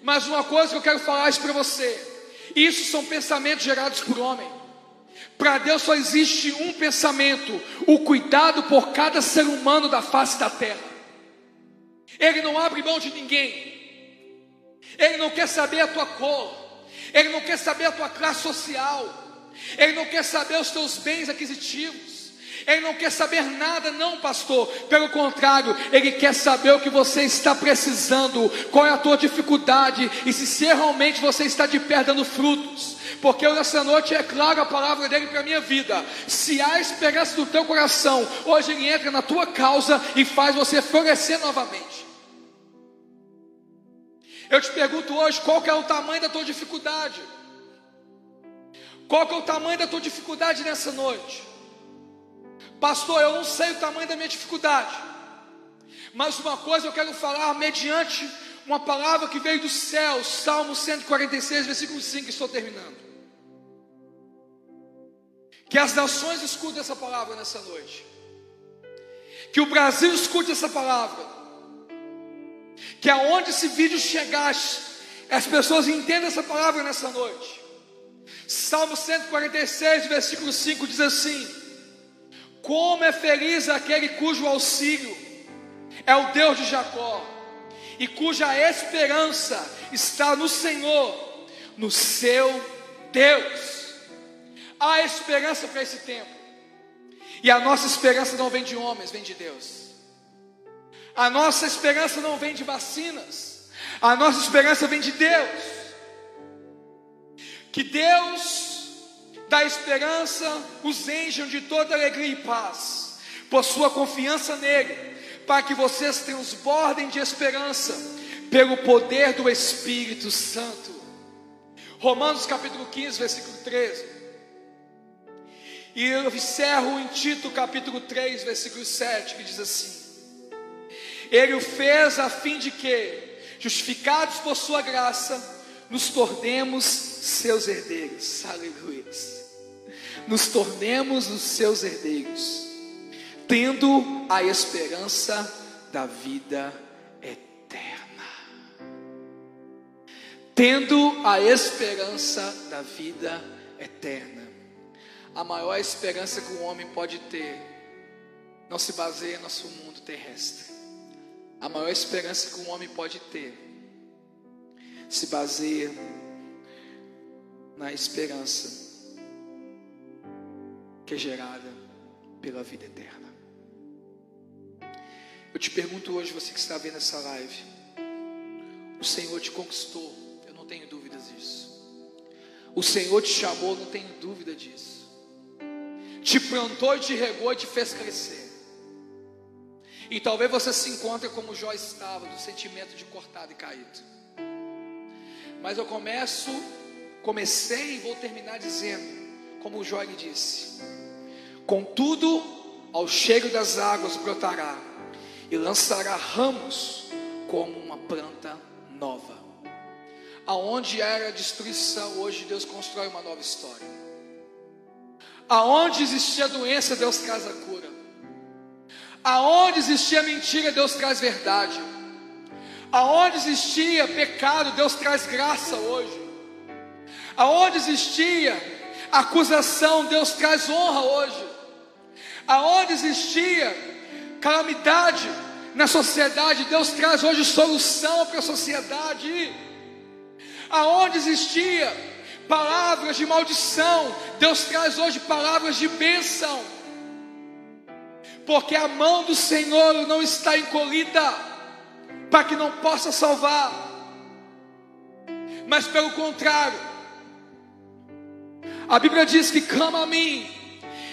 Mas uma coisa que eu quero falar isso para você: isso são pensamentos gerados por homem. Para Deus só existe um pensamento: o cuidado por cada ser humano da face da terra. Ele não abre mão de ninguém. Ele não quer saber a tua cor. Ele não quer saber a tua classe social. Ele não quer saber os teus bens aquisitivos. Ele não quer saber nada, não, pastor. Pelo contrário, ele quer saber o que você está precisando, qual é a tua dificuldade e se, se realmente você está de pé dando frutos. Porque nessa noite é claro a palavra dele para a minha vida. Se há esperança no teu coração, hoje ele entra na tua causa e faz você florescer novamente. Eu te pergunto hoje qual é o tamanho da tua dificuldade. Qual que é o tamanho da tua dificuldade nessa noite? Pastor, eu não sei o tamanho da minha dificuldade. Mas uma coisa eu quero falar mediante uma palavra que veio do céu, Salmo 146, versículo 5, estou terminando. Que as nações escutem essa palavra nessa noite. Que o Brasil escute essa palavra. Que aonde esse vídeo chegasse, as pessoas entendam essa palavra nessa noite. Salmo 146, versículo 5 diz assim: Como é feliz aquele cujo auxílio é o Deus de Jacó, e cuja esperança está no Senhor, no seu Deus. Há esperança para esse tempo, e a nossa esperança não vem de homens, vem de Deus. A nossa esperança não vem de vacinas, a nossa esperança vem de Deus. Que Deus da esperança os encham de toda alegria e paz, por sua confiança nele, para que vocês transbordem de esperança pelo poder do Espírito Santo. Romanos capítulo 15, versículo 13. E eu encerro em Tito capítulo 3, versículo 7, que diz assim: Ele o fez a fim de que, justificados por sua graça, nos tornemos seus herdeiros. Aleluia. Nos tornemos os seus herdeiros, tendo a esperança da vida eterna. Tendo a esperança da vida eterna. A maior esperança que o homem pode ter não se baseia no nosso mundo terrestre. A maior esperança que um homem pode ter se baseia na esperança que é gerada pela vida eterna. Eu te pergunto hoje, você que está vendo essa live, o Senhor te conquistou, eu não tenho dúvidas disso. O Senhor te chamou, não tenho dúvida disso. Te plantou te regou te fez crescer. E talvez você se encontre como Jó estava, do sentimento de cortado e caído. Mas eu começo, comecei e vou terminar dizendo, como Jó lhe disse: Contudo, ao cheiro das águas brotará e lançará ramos como uma planta nova. Aonde era a destruição, hoje Deus constrói uma nova história. Aonde existia doença, Deus traz a cura. Aonde existia mentira, Deus traz verdade. Aonde existia pecado, Deus traz graça hoje. Aonde existia acusação, Deus traz honra hoje. Aonde existia calamidade na sociedade, Deus traz hoje solução para a sociedade. Aonde existia palavras de maldição, Deus traz hoje palavras de bênção. Porque a mão do Senhor não está encolhida para que não possa salvar. Mas pelo contrário, a Bíblia diz que clama a mim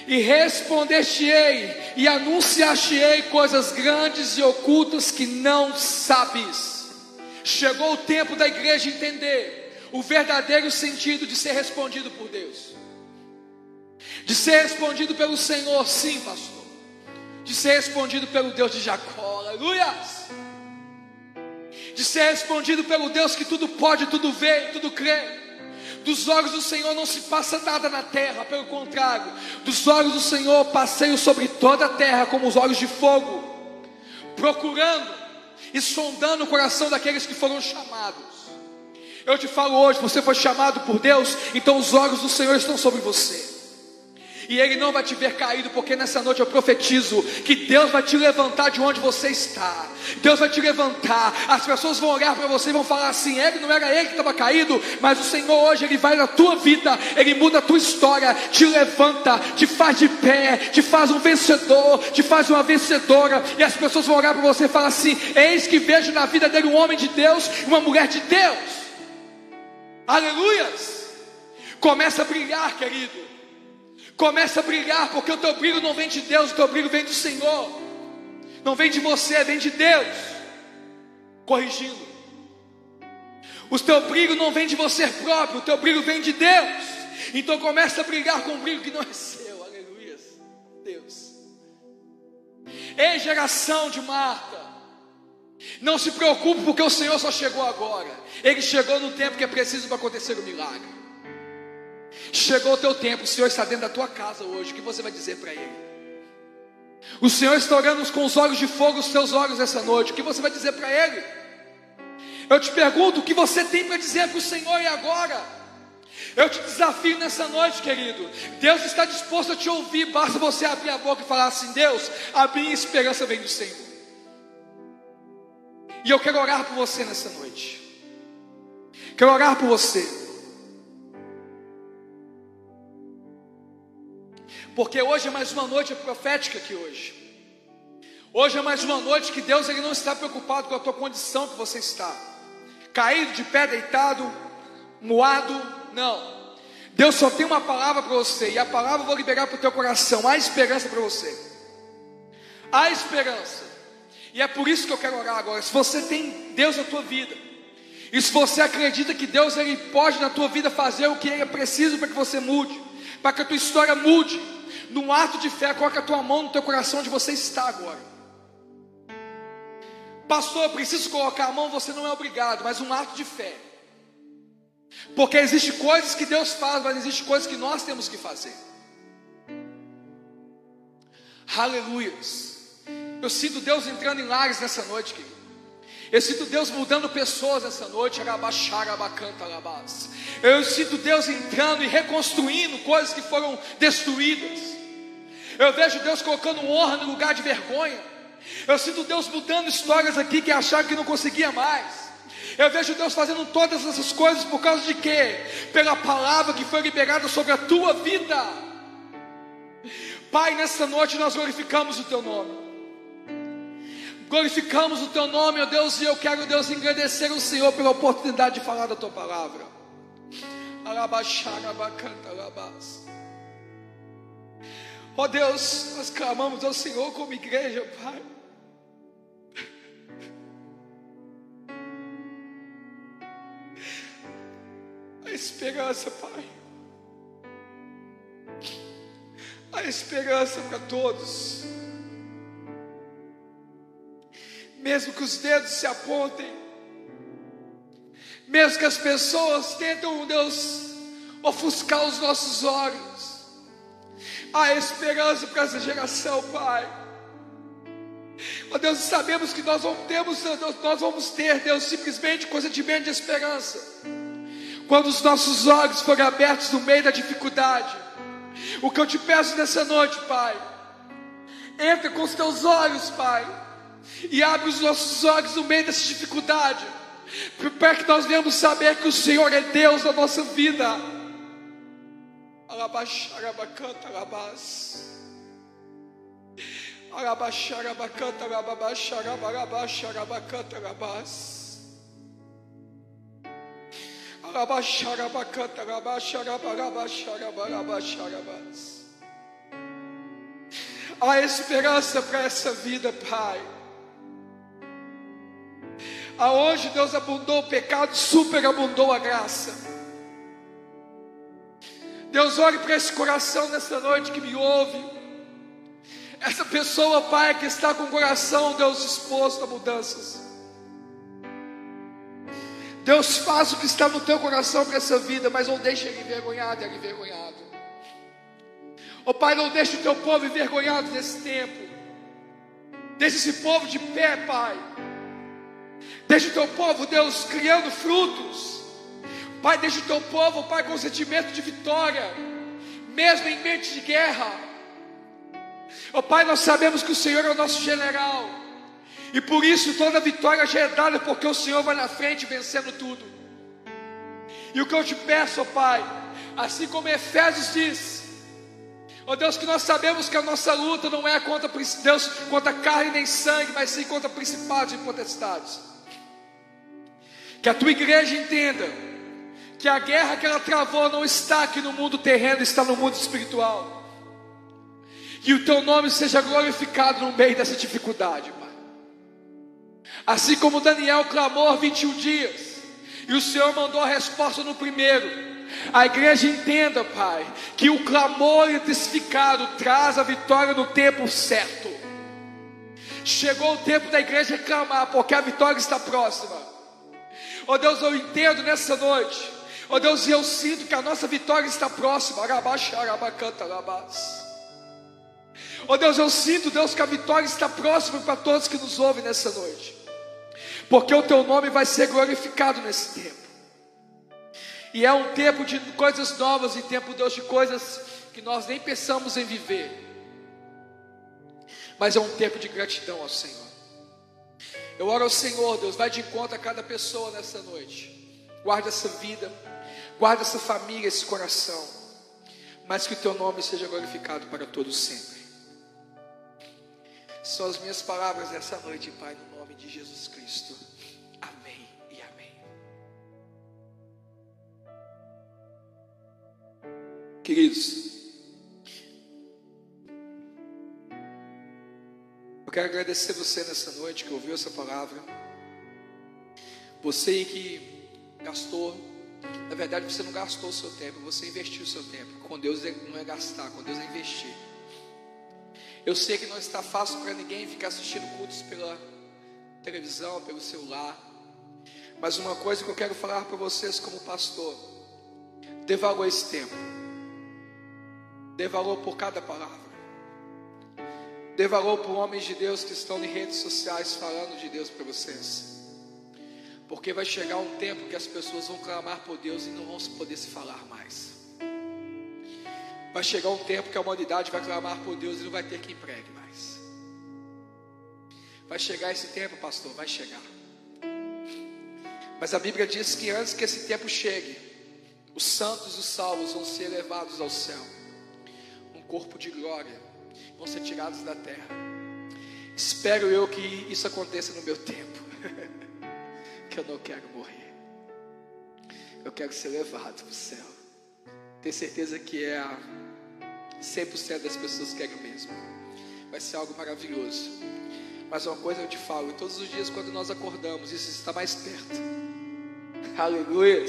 e responder-te-ei e anunciar-te-ei coisas grandes e ocultas que não sabes. Chegou o tempo da igreja entender o verdadeiro sentido de ser respondido por Deus, de ser respondido pelo Senhor, sim, pastor, de ser respondido pelo Deus de Jacó, aleluia, de ser respondido pelo Deus que tudo pode, tudo vê, tudo crê. Dos olhos do Senhor não se passa nada na terra, pelo contrário, dos olhos do Senhor passeio sobre toda a terra como os olhos de fogo, procurando e sondando o coração daqueles que foram chamados. Eu te falo hoje, você foi chamado por Deus, então os olhos do Senhor estão sobre você e Ele não vai te ver caído, porque nessa noite eu profetizo que Deus vai te levantar de onde você está. Deus vai te levantar. As pessoas vão olhar para você e vão falar assim: Ele não era ele que estava caído, mas o Senhor hoje Ele vai na tua vida, Ele muda a tua história, te levanta, te faz de pé, te faz um vencedor, te faz uma vencedora. E as pessoas vão olhar para você e falar assim: Eis que vejo na vida dele um homem de Deus, uma mulher de Deus. Aleluias! Começa a brilhar, querido. Começa a brilhar, porque o teu brilho não vem de Deus, o teu brilho vem do Senhor. Não vem de você, vem de Deus. Corrigindo. O teu brilho não vem de você próprio, o teu brilho vem de Deus. Então começa a brilhar com um brilho que não é seu. Aleluia. Deus. Ei, geração de Marta. Não se preocupe porque o Senhor só chegou agora. Ele chegou no tempo que é preciso para acontecer o milagre. Chegou o teu tempo, o Senhor está dentro da tua casa hoje. O que você vai dizer para Ele? O Senhor está olhando com os olhos de fogo os teus olhos essa noite. O que você vai dizer para Ele? Eu te pergunto o que você tem para dizer para o Senhor e agora? Eu te desafio nessa noite, querido. Deus está disposto a te ouvir. Basta você abrir a boca e falar assim: Deus, a minha esperança vem do Senhor. E eu quero orar por você nessa noite. Quero orar por você. Porque hoje é mais uma noite profética aqui hoje. Hoje é mais uma noite que Deus ele não está preocupado com a tua condição que você está. Caído de pé, deitado, moado, não. Deus só tem uma palavra para você e a palavra eu vou liberar para o teu coração. Há esperança para você. Há esperança. E é por isso que eu quero orar agora. Se você tem Deus na tua vida, e se você acredita que Deus ele pode na tua vida fazer o que ele é preciso para que você mude, para que a tua história mude, num ato de fé, coloca a tua mão no teu coração onde você está agora. Pastor, eu preciso colocar a mão, você não é obrigado, mas um ato de fé. Porque existe coisas que Deus faz, mas existe coisas que nós temos que fazer. Aleluias. Eu sinto Deus entrando em lares nessa noite, querido. Eu sinto Deus mudando pessoas essa noite. Eu sinto Deus entrando e reconstruindo coisas que foram destruídas. Eu vejo Deus colocando honra no lugar de vergonha. Eu sinto Deus mudando histórias aqui que acharam que não conseguia mais. Eu vejo Deus fazendo todas essas coisas por causa de quê? Pela palavra que foi liberada sobre a tua vida. Pai, nesta noite nós glorificamos o Teu nome. Glorificamos o Teu nome, ó Deus, e eu quero, Deus, agradecer o Senhor pela oportunidade de falar da Tua palavra. Ó Deus, nós clamamos ao Senhor como igreja, Pai. A esperança, Pai. A esperança para todos. Mesmo que os dedos se apontem, mesmo que as pessoas tentam, Deus, ofuscar os nossos olhos, há esperança para essa geração, Pai. Ó oh, Deus, sabemos que nós vamos, temos, nós vamos ter, Deus, simplesmente coisa de esperança. Quando os nossos olhos forem abertos no meio da dificuldade, o que eu te peço nessa noite, Pai, entra com os teus olhos, Pai, e abre os nossos olhos no meio dessa dificuldade, para que nós venhamos saber que o Senhor é Deus na nossa vida. Alabaxarabacanta, alabás. Alabaxarabacanta, alabaxarabacanta, alabás. Há esperança para essa vida, Pai. Aonde Deus abundou o pecado, superabundou a graça. Deus, olhe para esse coração nessa noite que me ouve. Essa pessoa, Pai, que está com o coração, Deus, disposto a mudanças. Deus faz o que está no teu coração para essa vida, mas não deixe ele envergonhado, ele envergonhado. Oh Pai, não deixe o teu povo envergonhado nesse tempo. Deixe esse povo de pé, Pai. Deixe o teu povo, Deus, criando frutos. Pai, deixe o teu povo, Pai, com sentimento de vitória, mesmo em mente de guerra. Oh Pai, nós sabemos que o Senhor é o nosso general. E por isso toda vitória já é dada, porque o Senhor vai na frente vencendo tudo. E o que eu te peço, ó Pai, assim como Efésios diz, ó Deus, que nós sabemos que a nossa luta não é contra Deus, contra carne nem sangue, mas sim contra principados e potestades. Que a tua igreja entenda que a guerra que ela travou não está aqui no mundo terreno, está no mundo espiritual. Que o teu nome seja glorificado no meio dessa dificuldade, Pai. Assim como Daniel clamou 21 dias, e o Senhor mandou a resposta no primeiro. A igreja entenda, Pai, que o clamor intensificado traz a vitória no tempo certo. Chegou o tempo da igreja clamar, porque a vitória está próxima. Oh Deus, eu entendo nessa noite. Oh Deus, eu sinto que a nossa vitória está próxima. Oh Deus, eu sinto, Deus, que a vitória está próxima para todos que nos ouvem nessa noite porque o teu nome vai ser glorificado nesse tempo. E é um tempo de coisas novas e tempo, Deus, de coisas que nós nem pensamos em viver. Mas é um tempo de gratidão ao Senhor. Eu oro ao Senhor, Deus, vai de encontro a cada pessoa nessa noite. Guarda essa vida, guarda essa família, esse coração. Mas que o teu nome seja glorificado para todos sempre. São as minhas palavras nessa noite, Pai, no nome de Jesus Cristo. Amém e amém. Queridos, eu quero agradecer você nessa noite que ouviu essa palavra. Você que gastou, na verdade você não gastou o seu tempo, você investiu o seu tempo. Com Deus não é gastar, com Deus é investir. Eu sei que não está fácil para ninguém ficar assistindo cultos pela televisão, pelo celular. Mas uma coisa que eu quero falar para vocês como pastor: dê valor a esse tempo. Dê valor por cada palavra. Dê valor por homens de Deus que estão em redes sociais falando de Deus para vocês. Porque vai chegar um tempo que as pessoas vão clamar por Deus e não vão poder se falar mais. Vai chegar um tempo que a humanidade vai clamar por Deus e não vai ter quem pregue mais. Vai chegar esse tempo, pastor, vai chegar. Mas a Bíblia diz que antes que esse tempo chegue, os santos e os salvos vão ser levados ao céu. Um corpo de glória, vão ser tirados da terra. Espero eu que isso aconteça no meu tempo, eu não quero morrer, eu quero ser levado para o céu. Tenho certeza que é a 100% das pessoas querem mesmo. Vai ser algo maravilhoso. Mas uma coisa eu te falo: todos os dias, quando nós acordamos, isso está mais perto. Aleluia.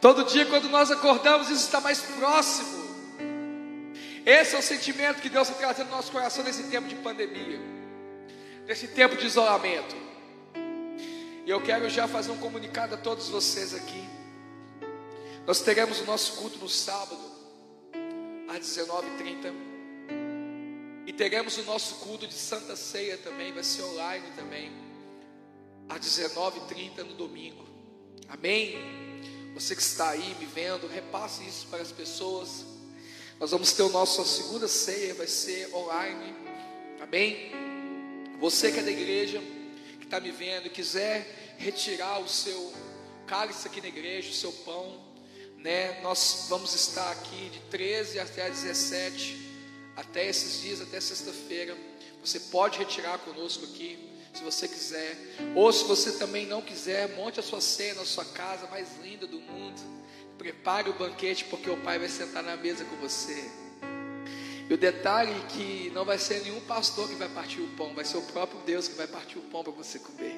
Todo dia, quando nós acordamos, isso está mais próximo. Esse é o sentimento que Deus está trazendo no nosso coração nesse tempo de pandemia, nesse tempo de isolamento. E eu quero já fazer um comunicado a todos vocês aqui. Nós teremos o nosso culto no sábado, às 19h30. E teremos o nosso culto de Santa Ceia também, vai ser online também, às 19h30 no domingo. Amém? Você que está aí me vendo, repasse isso para as pessoas. Nós vamos ter o nosso segunda ceia, vai ser online. Amém? Você que é da igreja, está me vendo e quiser retirar o seu cálice aqui na igreja, o seu pão, né? Nós vamos estar aqui de 13 até 17, até esses dias, até sexta-feira. Você pode retirar conosco aqui, se você quiser. Ou se você também não quiser, monte a sua ceia na sua casa mais linda do mundo. Prepare o banquete, porque o Pai vai sentar na mesa com você. E o detalhe é que não vai ser nenhum pastor que vai partir o pão, vai ser o próprio Deus que vai partir o pão para você comer.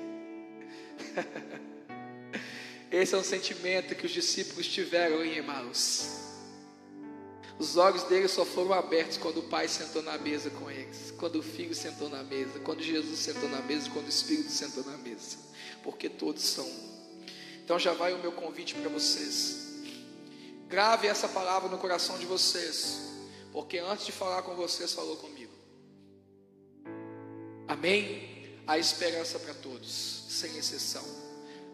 Esse é um sentimento que os discípulos tiveram em Emmaus. Os olhos deles só foram abertos quando o Pai sentou na mesa com eles, quando o Filho sentou na mesa, quando Jesus sentou na mesa, quando o Espírito sentou na mesa, porque todos são um. Então já vai o meu convite para vocês. Grave essa palavra no coração de vocês, porque antes de falar com vocês, falou comigo. Amém? Há esperança para todos, sem exceção.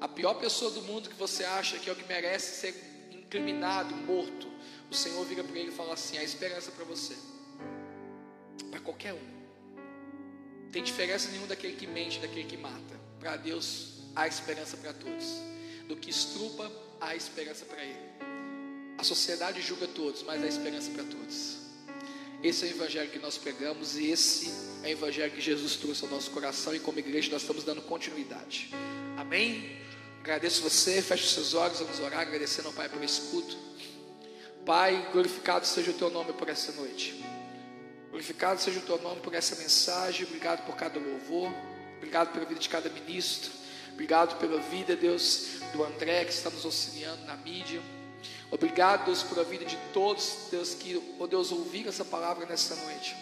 A pior pessoa do mundo que você acha que é o que merece ser incriminado, morto, o Senhor vira para ele e fala assim: há esperança para você, para qualquer um. Tem diferença nenhuma daquele que mente, daquele que mata. Para Deus há esperança para todos. Do que estrupa, há esperança para Ele. A sociedade julga todos, mas há esperança para todos. Esse é o evangelho que nós pregamos e esse é o evangelho que Jesus trouxe ao nosso coração e como igreja nós estamos dando continuidade. Amém? Agradeço você, feche os seus olhos, vamos orar, agradecendo ao Pai pelo escudo. Pai, glorificado seja o teu nome por essa noite. Glorificado seja o teu nome por essa mensagem. Obrigado por cada louvor. Obrigado pela vida de cada ministro. Obrigado pela vida, Deus, do André que está nos auxiliando na mídia. Obrigado, Deus, pela vida de todos, Deus, que, oh Deus, ouviram essa palavra nessa noite.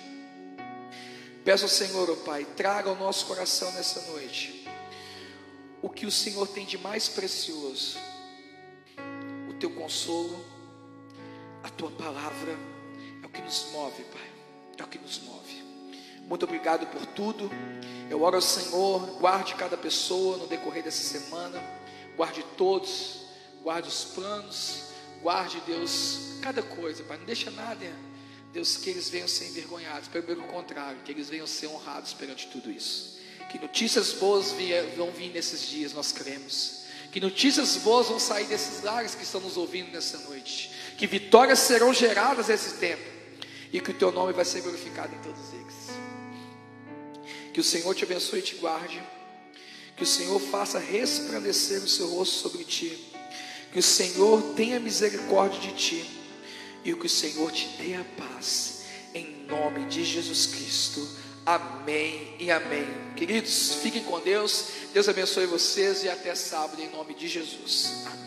Peço ao Senhor, oh Pai, traga ao nosso coração nessa noite o que o Senhor tem de mais precioso, o teu consolo, a tua palavra, é o que nos move, Pai, é o que nos move. Muito obrigado por tudo. Eu oro ao Senhor, guarde cada pessoa no decorrer dessa semana, guarde todos, guarde os planos, guarde, Deus, cada coisa, Pai, não deixa nada, Deus, que eles venham ser envergonhados, pelo contrário, que eles venham ser honrados perante tudo isso. Que notícias boas vão vir nesses dias, nós cremos. Que notícias boas vão sair desses lares que estão nos ouvindo nessa noite. Que vitórias serão geradas nesse tempo. E que o teu nome vai ser glorificado em todos eles. Que o Senhor te abençoe e te guarde. Que o Senhor faça resplandecer o seu rosto sobre ti. Que o Senhor tenha misericórdia de ti. E que o Senhor te dê a paz. Em nome de Jesus Cristo. Amém e amém. Queridos, fiquem com Deus. Deus abençoe vocês e até sábado em nome de Jesus. Amém.